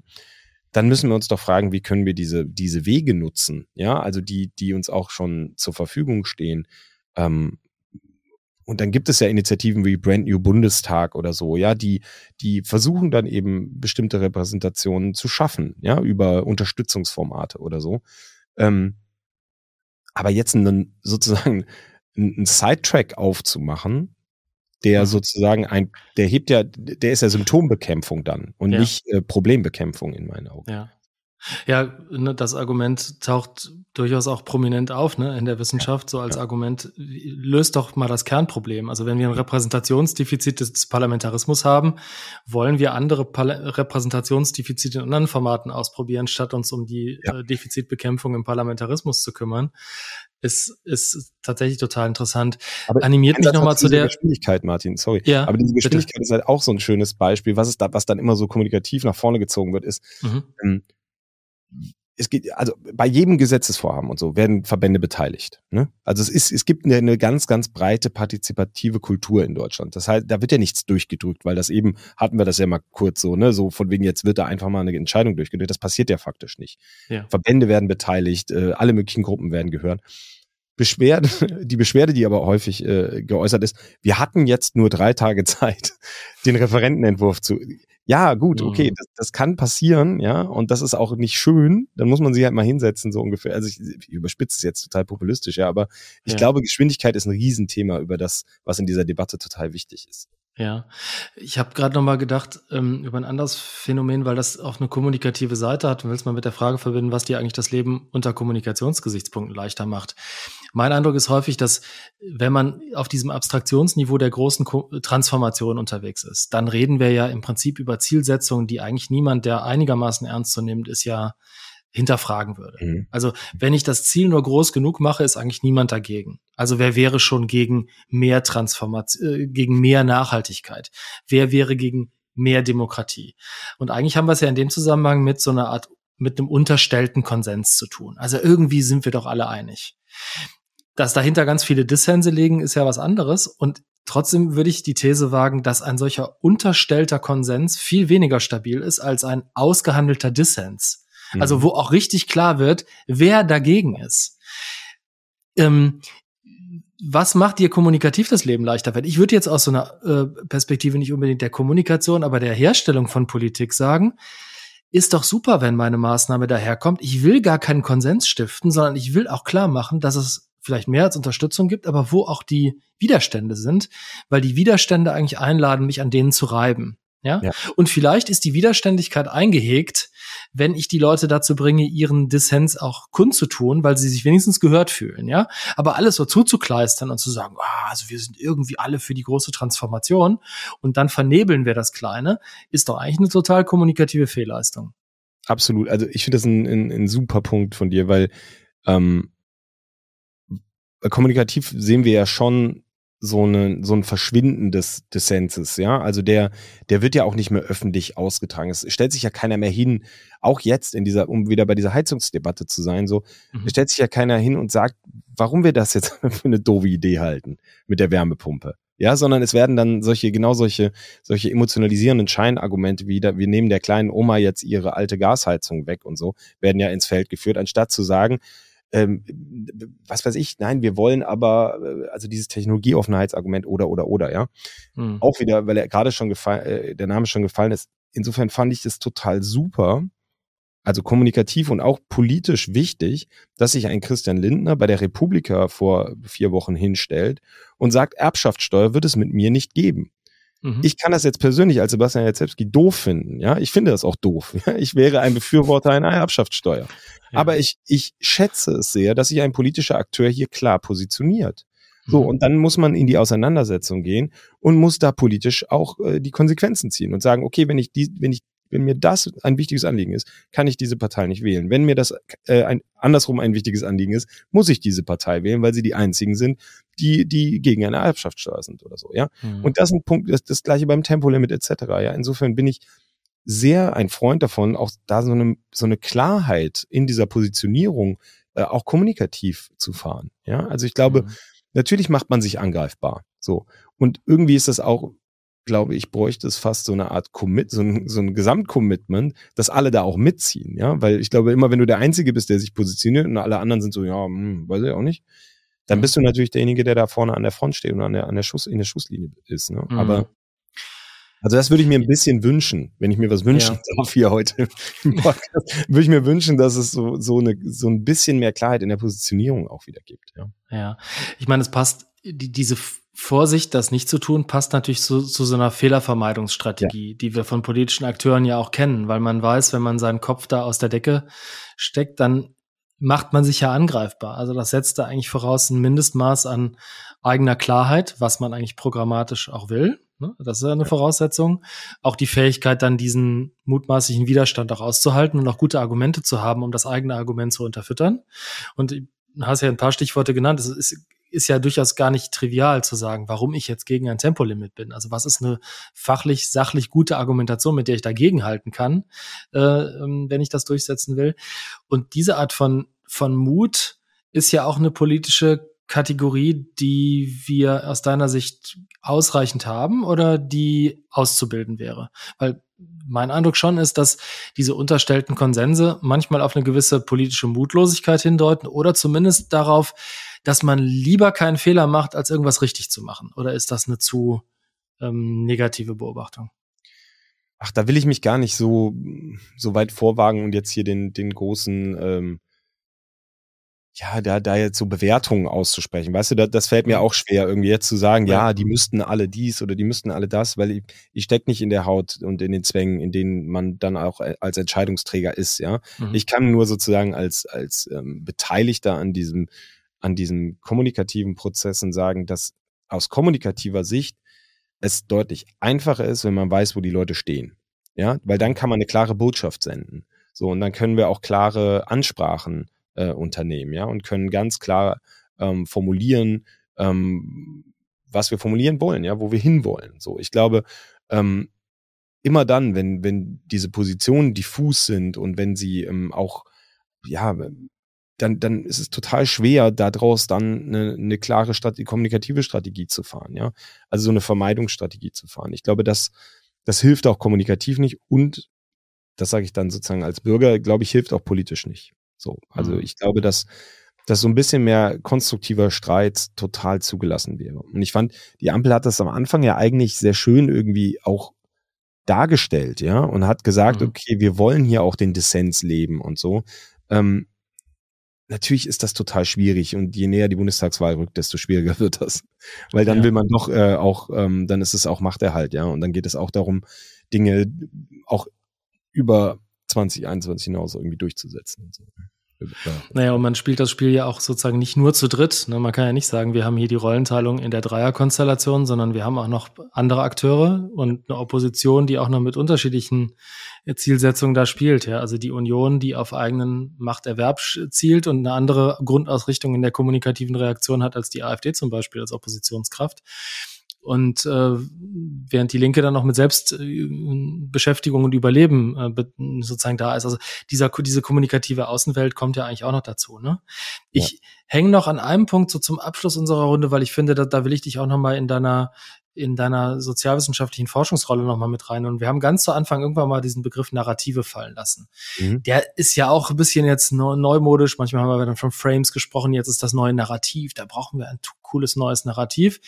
dann müssen wir uns doch fragen, wie können wir diese, diese Wege nutzen, ja, also die, die uns auch schon zur Verfügung stehen. Ähm, und dann gibt es ja Initiativen wie Brand New Bundestag oder so, ja, die, die versuchen dann eben bestimmte Repräsentationen zu schaffen, ja, über Unterstützungsformate oder so. Ähm, aber jetzt einen, sozusagen einen Sidetrack aufzumachen, der mhm. sozusagen ein, der hebt ja, der ist ja Symptombekämpfung dann und ja. nicht äh, Problembekämpfung in meinen Augen. Ja. Ja, ne, das Argument taucht durchaus auch prominent auf ne, in der Wissenschaft, so als ja. Argument, löst doch mal das Kernproblem. Also wenn wir ein Repräsentationsdefizit des Parlamentarismus haben, wollen wir andere Pal Repräsentationsdefizite in anderen Formaten ausprobieren, statt uns um die ja. äh, Defizitbekämpfung im Parlamentarismus zu kümmern ist, ist tatsächlich total interessant. Aber Animiert mich nochmal zu der Geschwindigkeit, Martin, sorry. Ja, Aber diese Geschwindigkeit bitte. ist halt auch so ein schönes Beispiel. Was ist da, was dann immer so kommunikativ nach vorne gezogen wird, ist, mhm. ähm, es geht, also bei jedem Gesetzesvorhaben und so werden Verbände beteiligt. Ne? Also es ist, es gibt eine, eine, ganz, ganz breite partizipative Kultur in Deutschland. Das heißt, da wird ja nichts durchgedrückt, weil das eben, hatten wir das ja mal kurz so, ne, so von wegen jetzt wird da einfach mal eine Entscheidung durchgedrückt. Das passiert ja faktisch nicht. Ja. Verbände werden beteiligt, äh, alle möglichen Gruppen werden gehört. Beschwerde, die Beschwerde, die aber häufig äh, geäußert ist, wir hatten jetzt nur drei Tage Zeit, den Referentenentwurf zu ja, gut, okay, mhm. das, das, kann passieren, ja, und das ist auch nicht schön. Dann muss man sich halt mal hinsetzen, so ungefähr. Also ich, ich überspitze es jetzt total populistisch, ja, aber ich ja. glaube, Geschwindigkeit ist ein Riesenthema über das, was in dieser Debatte total wichtig ist. Ja, ich habe gerade noch mal gedacht ähm, über ein anderes Phänomen, weil das auch eine kommunikative Seite hat. Du willst mal mit der Frage verbinden, was dir eigentlich das Leben unter Kommunikationsgesichtspunkten leichter macht. Mein Eindruck ist häufig, dass wenn man auf diesem Abstraktionsniveau der großen Transformation unterwegs ist, dann reden wir ja im Prinzip über Zielsetzungen, die eigentlich niemand, der einigermaßen ernst zu nehmen ist, ja hinterfragen würde. Mhm. Also wenn ich das Ziel nur groß genug mache, ist eigentlich niemand dagegen. Also wer wäre schon gegen mehr Transformation, äh, gegen mehr Nachhaltigkeit? Wer wäre gegen mehr Demokratie? Und eigentlich haben wir es ja in dem Zusammenhang mit so einer Art, mit einem unterstellten Konsens zu tun. Also irgendwie sind wir doch alle einig. Dass dahinter ganz viele Dissense liegen, ist ja was anderes. Und trotzdem würde ich die These wagen, dass ein solcher unterstellter Konsens viel weniger stabil ist als ein ausgehandelter Dissens. Mhm. Also wo auch richtig klar wird, wer dagegen ist. Ähm, was macht dir kommunikativ das Leben leichter? Ich würde jetzt aus so einer äh, Perspektive nicht unbedingt der Kommunikation, aber der Herstellung von Politik sagen, ist doch super, wenn meine Maßnahme daherkommt. Ich will gar keinen Konsens stiften, sondern ich will auch klar machen, dass es vielleicht mehr als Unterstützung gibt, aber wo auch die Widerstände sind, weil die Widerstände eigentlich einladen, mich an denen zu reiben. Ja? ja? Und vielleicht ist die Widerständigkeit eingehegt, wenn ich die Leute dazu bringe, ihren Dissens auch kundzutun, weil sie sich wenigstens gehört fühlen, ja. Aber alles so zuzukleistern und zu sagen, ah, also wir sind irgendwie alle für die große Transformation und dann vernebeln wir das Kleine, ist doch eigentlich eine total kommunikative Fehlleistung. Absolut. Also ich finde das ein, ein, ein super Punkt von dir, weil ähm, kommunikativ sehen wir ja schon so, eine, so ein Verschwinden des Dissenses, ja. Also der, der wird ja auch nicht mehr öffentlich ausgetragen. Es stellt sich ja keiner mehr hin, auch jetzt in dieser, um wieder bei dieser Heizungsdebatte zu sein, so, mhm. stellt sich ja keiner hin und sagt, warum wir das jetzt für eine doofe Idee halten mit der Wärmepumpe. Ja, sondern es werden dann solche, genau solche, solche emotionalisierenden Scheinargumente wie, da, wir nehmen der kleinen Oma jetzt ihre alte Gasheizung weg und so, werden ja ins Feld geführt, anstatt zu sagen, ähm, was weiß ich, nein, wir wollen aber, äh, also dieses Technologieoffenheitsargument oder, oder, oder, ja. Hm. Auch wieder, weil er gerade schon gefallen, äh, der Name schon gefallen ist. Insofern fand ich das total super, also kommunikativ und auch politisch wichtig, dass sich ein Christian Lindner bei der Republika vor vier Wochen hinstellt und sagt, Erbschaftssteuer wird es mit mir nicht geben. Mhm. Ich kann das jetzt persönlich als Sebastian Jacepski doof finden. Ja, ich finde das auch doof. Ich wäre ein Befürworter einer Erbschaftssteuer. Ja. Aber ich, ich schätze es sehr, dass sich ein politischer Akteur hier klar positioniert. So, mhm. und dann muss man in die Auseinandersetzung gehen und muss da politisch auch äh, die Konsequenzen ziehen und sagen, okay, wenn ich die, wenn ich wenn mir das ein wichtiges Anliegen ist, kann ich diese Partei nicht wählen. Wenn mir das äh, ein, andersrum ein wichtiges Anliegen ist, muss ich diese Partei wählen, weil sie die einzigen sind, die, die gegen eine Erbschaftssteuer sind oder so, ja. Mhm. Und das ist ein Punkt, das, das gleiche beim Tempolimit etc. Ja, insofern bin ich sehr ein Freund davon, auch da so eine, so eine Klarheit in dieser Positionierung äh, auch kommunikativ zu fahren. Ja, also ich glaube, mhm. natürlich macht man sich angreifbar. So. Und irgendwie ist das auch glaube ich, bräuchte es fast so eine Art Commit, so ein, so ein Gesamtcommitment, dass alle da auch mitziehen, ja, weil ich glaube, immer wenn du der Einzige bist, der sich positioniert und alle anderen sind so, ja, hm, weiß ich auch nicht, dann bist du natürlich derjenige, der da vorne an der Front steht und an der, an der Schuss, in der Schusslinie ist, ne? Mhm. Aber also das würde ich mir ein bisschen wünschen, wenn ich mir was wünschen ja. darf hier heute im Podcast, würde ich mir wünschen, dass es so, so, eine, so ein bisschen mehr Klarheit in der Positionierung auch wieder gibt. Ja, ja. ich meine, es passt, die, diese Vorsicht, das nicht zu tun, passt natürlich zu, zu so einer Fehlervermeidungsstrategie, ja. die wir von politischen Akteuren ja auch kennen, weil man weiß, wenn man seinen Kopf da aus der Decke steckt, dann macht man sich ja angreifbar. Also das setzt da eigentlich voraus ein Mindestmaß an eigener Klarheit, was man eigentlich programmatisch auch will. Ne? Das ist ja eine Voraussetzung. Auch die Fähigkeit, dann diesen mutmaßlichen Widerstand auch auszuhalten und auch gute Argumente zu haben, um das eigene Argument zu unterfüttern. Und du hast ja ein paar Stichworte genannt. Es ist ist ja durchaus gar nicht trivial zu sagen, warum ich jetzt gegen ein Tempolimit bin. Also was ist eine fachlich, sachlich gute Argumentation, mit der ich dagegen halten kann, äh, ähm, wenn ich das durchsetzen will. Und diese Art von, von Mut ist ja auch eine politische Kategorie, die wir aus deiner Sicht ausreichend haben oder die auszubilden wäre? Weil mein Eindruck schon ist, dass diese unterstellten Konsense manchmal auf eine gewisse politische Mutlosigkeit hindeuten oder zumindest darauf, dass man lieber keinen Fehler macht, als irgendwas richtig zu machen? Oder ist das eine zu ähm, negative Beobachtung? Ach, da will ich mich gar nicht so, so weit vorwagen und jetzt hier den, den großen, ähm, ja, da, da jetzt so Bewertungen auszusprechen. Weißt du, da, das fällt mir mhm. auch schwer, irgendwie jetzt zu sagen, ja, die müssten alle dies oder die müssten alle das, weil ich, ich stecke nicht in der Haut und in den Zwängen, in denen man dann auch äh, als Entscheidungsträger ist, ja. Mhm. Ich kann nur sozusagen als, als ähm, Beteiligter an diesem an diesen kommunikativen Prozessen sagen, dass aus kommunikativer Sicht es deutlich einfacher ist, wenn man weiß, wo die Leute stehen. Ja, weil dann kann man eine klare Botschaft senden. So, und dann können wir auch klare Ansprachen äh, unternehmen, ja, und können ganz klar ähm, formulieren, ähm, was wir formulieren wollen, ja, wo wir hinwollen. So, ich glaube, ähm, immer dann, wenn, wenn diese Positionen diffus sind und wenn sie ähm, auch ja, dann, dann ist es total schwer, daraus dann eine, eine klare Strategie, kommunikative Strategie zu fahren, ja. Also so eine Vermeidungsstrategie zu fahren. Ich glaube, das, das hilft auch kommunikativ nicht und das sage ich dann sozusagen als Bürger, glaube ich, hilft auch politisch nicht. So, also mhm. ich glaube, dass, dass so ein bisschen mehr konstruktiver Streit total zugelassen wäre. Und ich fand, die Ampel hat das am Anfang ja eigentlich sehr schön irgendwie auch dargestellt, ja, und hat gesagt, mhm. okay, wir wollen hier auch den Dissens leben und so. Ähm, natürlich ist das total schwierig und je näher die Bundestagswahl rückt, desto schwieriger wird das. Weil dann ja. will man doch äh, auch, ähm, dann ist es auch Machterhalt, ja. Und dann geht es auch darum, Dinge auch über 2021 hinaus irgendwie durchzusetzen. Und so. Ja. Naja, und man spielt das Spiel ja auch sozusagen nicht nur zu dritt. Ne? Man kann ja nicht sagen, wir haben hier die Rollenteilung in der Dreierkonstellation, sondern wir haben auch noch andere Akteure und eine Opposition, die auch noch mit unterschiedlichen Zielsetzungen da spielt. Ja? Also die Union, die auf eigenen Machterwerb zielt und eine andere Grundausrichtung in der kommunikativen Reaktion hat als die AfD zum Beispiel als Oppositionskraft. Und äh, während die Linke dann noch mit Selbstbeschäftigung äh, und Überleben äh, sozusagen da ist. Also dieser, diese kommunikative Außenwelt kommt ja eigentlich auch noch dazu. Ne? Ich ja. hänge noch an einem Punkt so zum Abschluss unserer Runde, weil ich finde, da, da will ich dich auch noch mal in deiner in deiner sozialwissenschaftlichen Forschungsrolle nochmal mit rein. Und wir haben ganz zu Anfang irgendwann mal diesen Begriff Narrative fallen lassen. Mhm. Der ist ja auch ein bisschen jetzt neumodisch. Manchmal haben wir dann von Frames gesprochen. Jetzt ist das neue Narrativ. Da brauchen wir ein cooles neues Narrativ.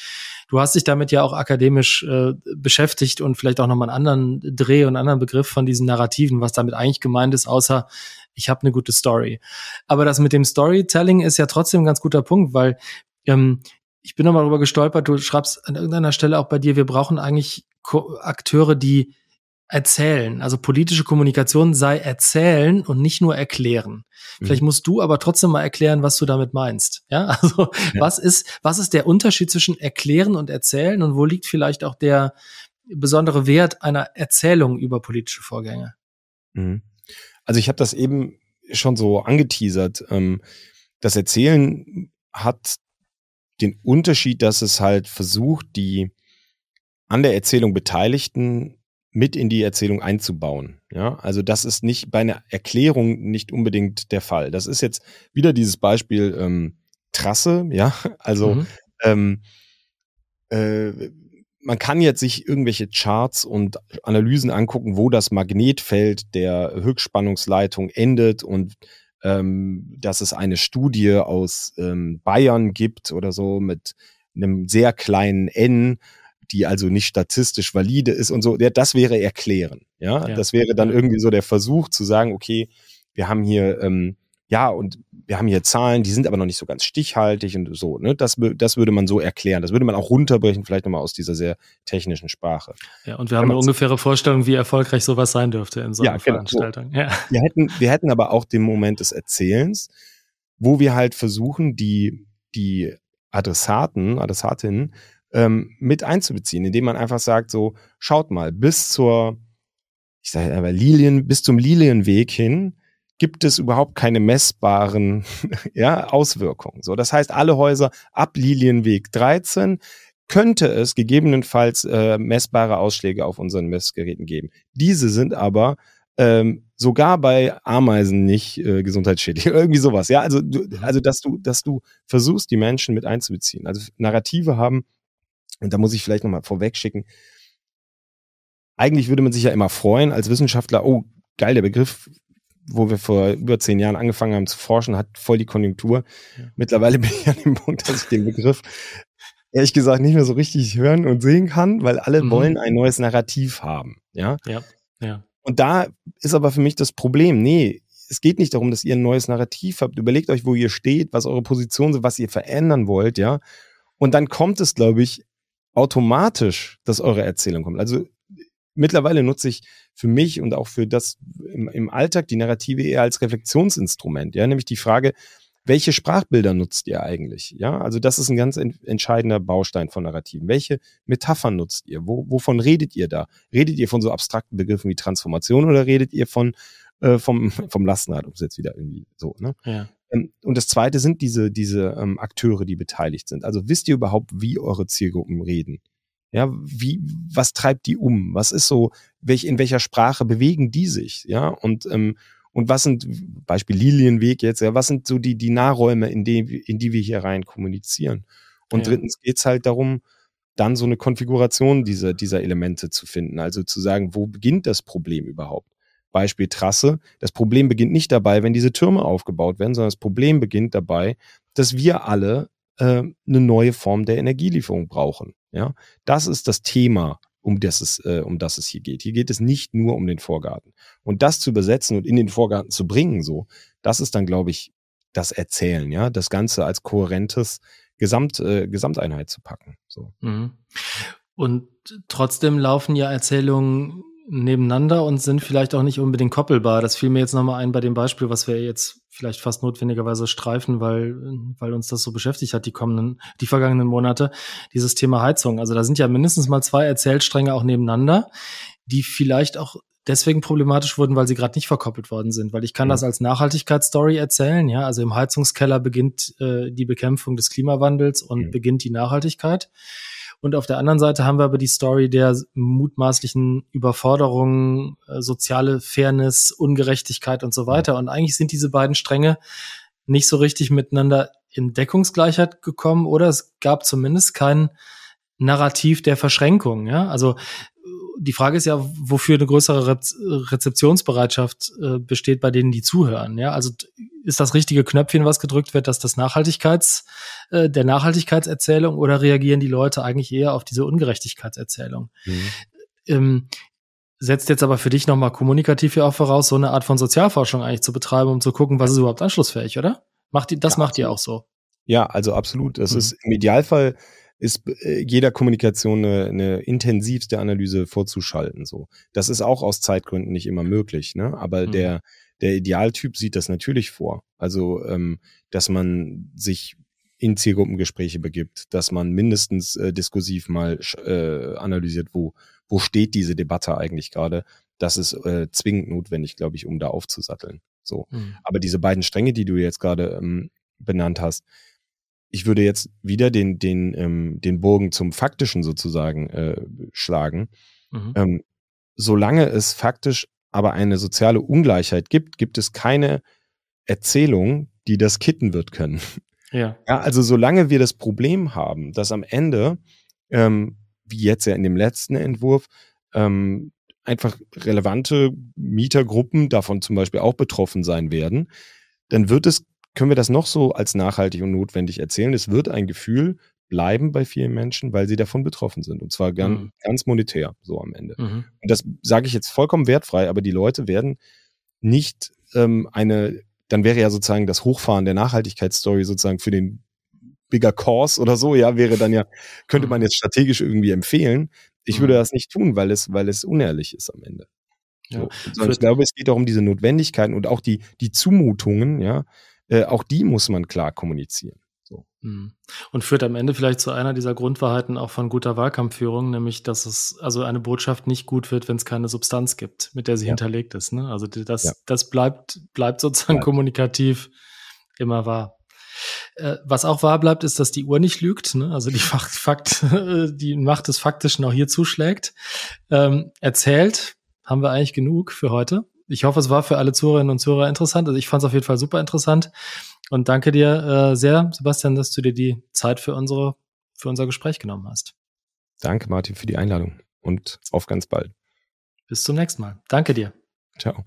Du hast dich damit ja auch akademisch äh, beschäftigt und vielleicht auch nochmal einen anderen Dreh und einen anderen Begriff von diesen Narrativen, was damit eigentlich gemeint ist, außer ich habe eine gute Story. Aber das mit dem Storytelling ist ja trotzdem ein ganz guter Punkt, weil ähm, ich bin nochmal darüber gestolpert, du schreibst an irgendeiner Stelle auch bei dir, wir brauchen eigentlich Ko Akteure, die erzählen. Also politische Kommunikation sei erzählen und nicht nur erklären. Mhm. Vielleicht musst du aber trotzdem mal erklären, was du damit meinst. Ja, also ja. was ist, was ist der Unterschied zwischen erklären und erzählen und wo liegt vielleicht auch der besondere Wert einer Erzählung über politische Vorgänge? Mhm. Also ich habe das eben schon so angeteasert. Ähm, das Erzählen hat den Unterschied, dass es halt versucht, die an der Erzählung Beteiligten mit in die Erzählung einzubauen. Ja, also das ist nicht bei einer Erklärung nicht unbedingt der Fall. Das ist jetzt wieder dieses Beispiel ähm, Trasse. Ja, also mhm. ähm, äh, man kann jetzt sich irgendwelche Charts und Analysen angucken, wo das Magnetfeld der Höchstspannungsleitung endet und ähm, dass es eine Studie aus ähm, Bayern gibt oder so mit einem sehr kleinen N, die also nicht statistisch valide ist und so. Ja, das wäre erklären. Ja? ja, das wäre dann irgendwie so der Versuch zu sagen, okay, wir haben hier ähm, ja, und wir haben hier Zahlen, die sind aber noch nicht so ganz stichhaltig und so. Ne? Das, das würde man so erklären. Das würde man auch runterbrechen, vielleicht nochmal aus dieser sehr technischen Sprache. Ja, und wir haben eine ungefähre Vorstellung, wie erfolgreich sowas sein dürfte in so einer ja, genau, Veranstaltung. Ja. Wir, hätten, wir hätten aber auch den Moment des Erzählens, wo wir halt versuchen, die, die Adressaten, Adressatinnen ähm, mit einzubeziehen, indem man einfach sagt, so, schaut mal, bis zur, ich sage aber Lilien, bis zum Lilienweg hin, gibt es überhaupt keine messbaren ja, Auswirkungen. So, das heißt, alle Häuser ab Lilienweg 13 könnte es gegebenenfalls äh, messbare Ausschläge auf unseren Messgeräten geben. Diese sind aber ähm, sogar bei Ameisen nicht äh, gesundheitsschädlich. Irgendwie sowas. Ja, also, du, also dass du, dass du versuchst, die Menschen mit einzubeziehen. Also Narrative haben, und da muss ich vielleicht nochmal vorweg schicken, eigentlich würde man sich ja immer freuen als Wissenschaftler, oh, geil, der Begriff wo wir vor über zehn Jahren angefangen haben zu forschen, hat voll die Konjunktur. Ja. Mittlerweile bin ich an dem Punkt, dass ich den Begriff ehrlich gesagt nicht mehr so richtig hören und sehen kann, weil alle mhm. wollen ein neues Narrativ haben. Ja? ja, ja. Und da ist aber für mich das Problem, nee, es geht nicht darum, dass ihr ein neues Narrativ habt. Überlegt euch, wo ihr steht, was eure Position ist, was ihr verändern wollt, ja. Und dann kommt es, glaube ich, automatisch, dass eure Erzählung kommt. Also mittlerweile nutze ich für mich und auch für das im, im Alltag die Narrative eher als Reflexionsinstrument, ja, nämlich die Frage, welche Sprachbilder nutzt ihr eigentlich? Ja, also das ist ein ganz entscheidender Baustein von Narrativen. Welche Metaphern nutzt ihr? Wo, wovon redet ihr da? Redet ihr von so abstrakten Begriffen wie Transformation oder redet ihr von äh, vom vom Lastenrad, um es jetzt wieder irgendwie so? Ne? Ja. Ähm, und das Zweite sind diese diese ähm, Akteure, die beteiligt sind. Also wisst ihr überhaupt, wie eure Zielgruppen reden? Ja, wie, was treibt die um? Was ist so, welch, in welcher Sprache bewegen die sich? Ja, und, ähm, und was sind, Beispiel Lilienweg jetzt, ja, was sind so die, die Nahräume, in die, in die wir hier rein kommunizieren? Und ja. drittens geht's halt darum, dann so eine Konfiguration dieser, dieser Elemente zu finden. Also zu sagen, wo beginnt das Problem überhaupt? Beispiel Trasse. Das Problem beginnt nicht dabei, wenn diese Türme aufgebaut werden, sondern das Problem beginnt dabei, dass wir alle äh, eine neue Form der Energielieferung brauchen. Ja, das ist das Thema, um das es, äh, um das es hier geht. Hier geht es nicht nur um den Vorgarten. Und das zu übersetzen und in den Vorgarten zu bringen, so, das ist dann, glaube ich, das Erzählen, ja, das Ganze als kohärentes Gesamt, äh, Gesamteinheit zu packen. So. Mhm. Und trotzdem laufen ja Erzählungen nebeneinander und sind vielleicht auch nicht unbedingt koppelbar. Das fiel mir jetzt nochmal ein bei dem Beispiel, was wir jetzt vielleicht fast notwendigerweise streifen, weil, weil uns das so beschäftigt hat, die kommenden, die vergangenen Monate, dieses Thema Heizung. Also da sind ja mindestens mal zwei Erzählstränge auch nebeneinander, die vielleicht auch deswegen problematisch wurden, weil sie gerade nicht verkoppelt worden sind. Weil ich kann mhm. das als Nachhaltigkeitsstory erzählen, ja. Also im Heizungskeller beginnt äh, die Bekämpfung des Klimawandels und mhm. beginnt die Nachhaltigkeit. Und auf der anderen Seite haben wir aber die Story der mutmaßlichen Überforderung, äh, soziale Fairness, Ungerechtigkeit und so weiter. Und eigentlich sind diese beiden Stränge nicht so richtig miteinander in Deckungsgleichheit gekommen oder es gab zumindest keinen Narrativ der Verschränkung. Ja, also die Frage ist ja, wofür eine größere Re Rezeptionsbereitschaft äh, besteht bei denen, die zuhören. Ja, also ist das richtige Knöpfchen, was gedrückt wird, dass das Nachhaltigkeits, äh, der Nachhaltigkeitserzählung oder reagieren die Leute eigentlich eher auf diese Ungerechtigkeitserzählung? Mhm. Ähm, setzt jetzt aber für dich nochmal kommunikativ ja auch voraus, so eine Art von Sozialforschung eigentlich zu betreiben, um zu gucken, was ist überhaupt anschlussfähig, oder? Macht die, das ja, macht ihr auch so. Ja, also absolut. Das mhm. ist im Idealfall ist äh, jeder Kommunikation eine, eine intensivste Analyse vorzuschalten. So, das ist auch aus Zeitgründen nicht immer möglich, ne? Aber mhm. der der Idealtyp sieht das natürlich vor. Also, ähm, dass man sich in Zielgruppengespräche begibt, dass man mindestens äh, diskursiv mal äh, analysiert, wo wo steht diese Debatte eigentlich gerade. Das ist äh, zwingend notwendig, glaube ich, um da aufzusatteln. So, mhm. aber diese beiden Stränge, die du jetzt gerade ähm, benannt hast, ich würde jetzt wieder den, den, ähm, den Bogen zum Faktischen sozusagen äh, schlagen. Mhm. Ähm, solange es faktisch aber eine soziale Ungleichheit gibt, gibt es keine Erzählung, die das kitten wird können. Ja. ja also solange wir das Problem haben, dass am Ende, ähm, wie jetzt ja in dem letzten Entwurf, ähm, einfach relevante Mietergruppen davon zum Beispiel auch betroffen sein werden, dann wird es können wir das noch so als nachhaltig und notwendig erzählen. Es wird ein Gefühl bleiben bei vielen Menschen, weil sie davon betroffen sind. Und zwar ganz, mhm. ganz monetär, so am Ende. Mhm. Und das sage ich jetzt vollkommen wertfrei, aber die Leute werden nicht ähm, eine, dann wäre ja sozusagen das Hochfahren der Nachhaltigkeitsstory sozusagen für den Bigger Course oder so, ja, wäre dann ja, könnte man mhm. jetzt strategisch irgendwie empfehlen. Ich würde mhm. das nicht tun, weil es, weil es unehrlich ist am Ende. Ja. So. ich glaube, es geht auch um diese Notwendigkeiten und auch die, die Zumutungen, ja, äh, auch die muss man klar kommunizieren. So. Mhm. Und führt am Ende vielleicht zu einer dieser Grundwahrheiten auch von guter Wahlkampfführung, nämlich, dass es also eine Botschaft nicht gut wird, wenn es keine Substanz gibt, mit der sie ja. hinterlegt ist. Ne? Also das, ja. das bleibt, bleibt sozusagen bleibt. kommunikativ immer wahr. Äh, was auch wahr bleibt, ist, dass die Uhr nicht lügt, ne? also die, Fakt, Fakt, die Macht des Faktischen auch hier zuschlägt. Ähm, erzählt haben wir eigentlich genug für heute ich hoffe, es war für alle Zuhörerinnen und Zuhörer interessant. Also ich fand es auf jeden Fall super interessant. Und danke dir äh, sehr, Sebastian, dass du dir die Zeit für unsere, für unser Gespräch genommen hast. Danke, Martin, für die Einladung und auf ganz bald. Bis zum nächsten Mal. Danke dir. Ciao.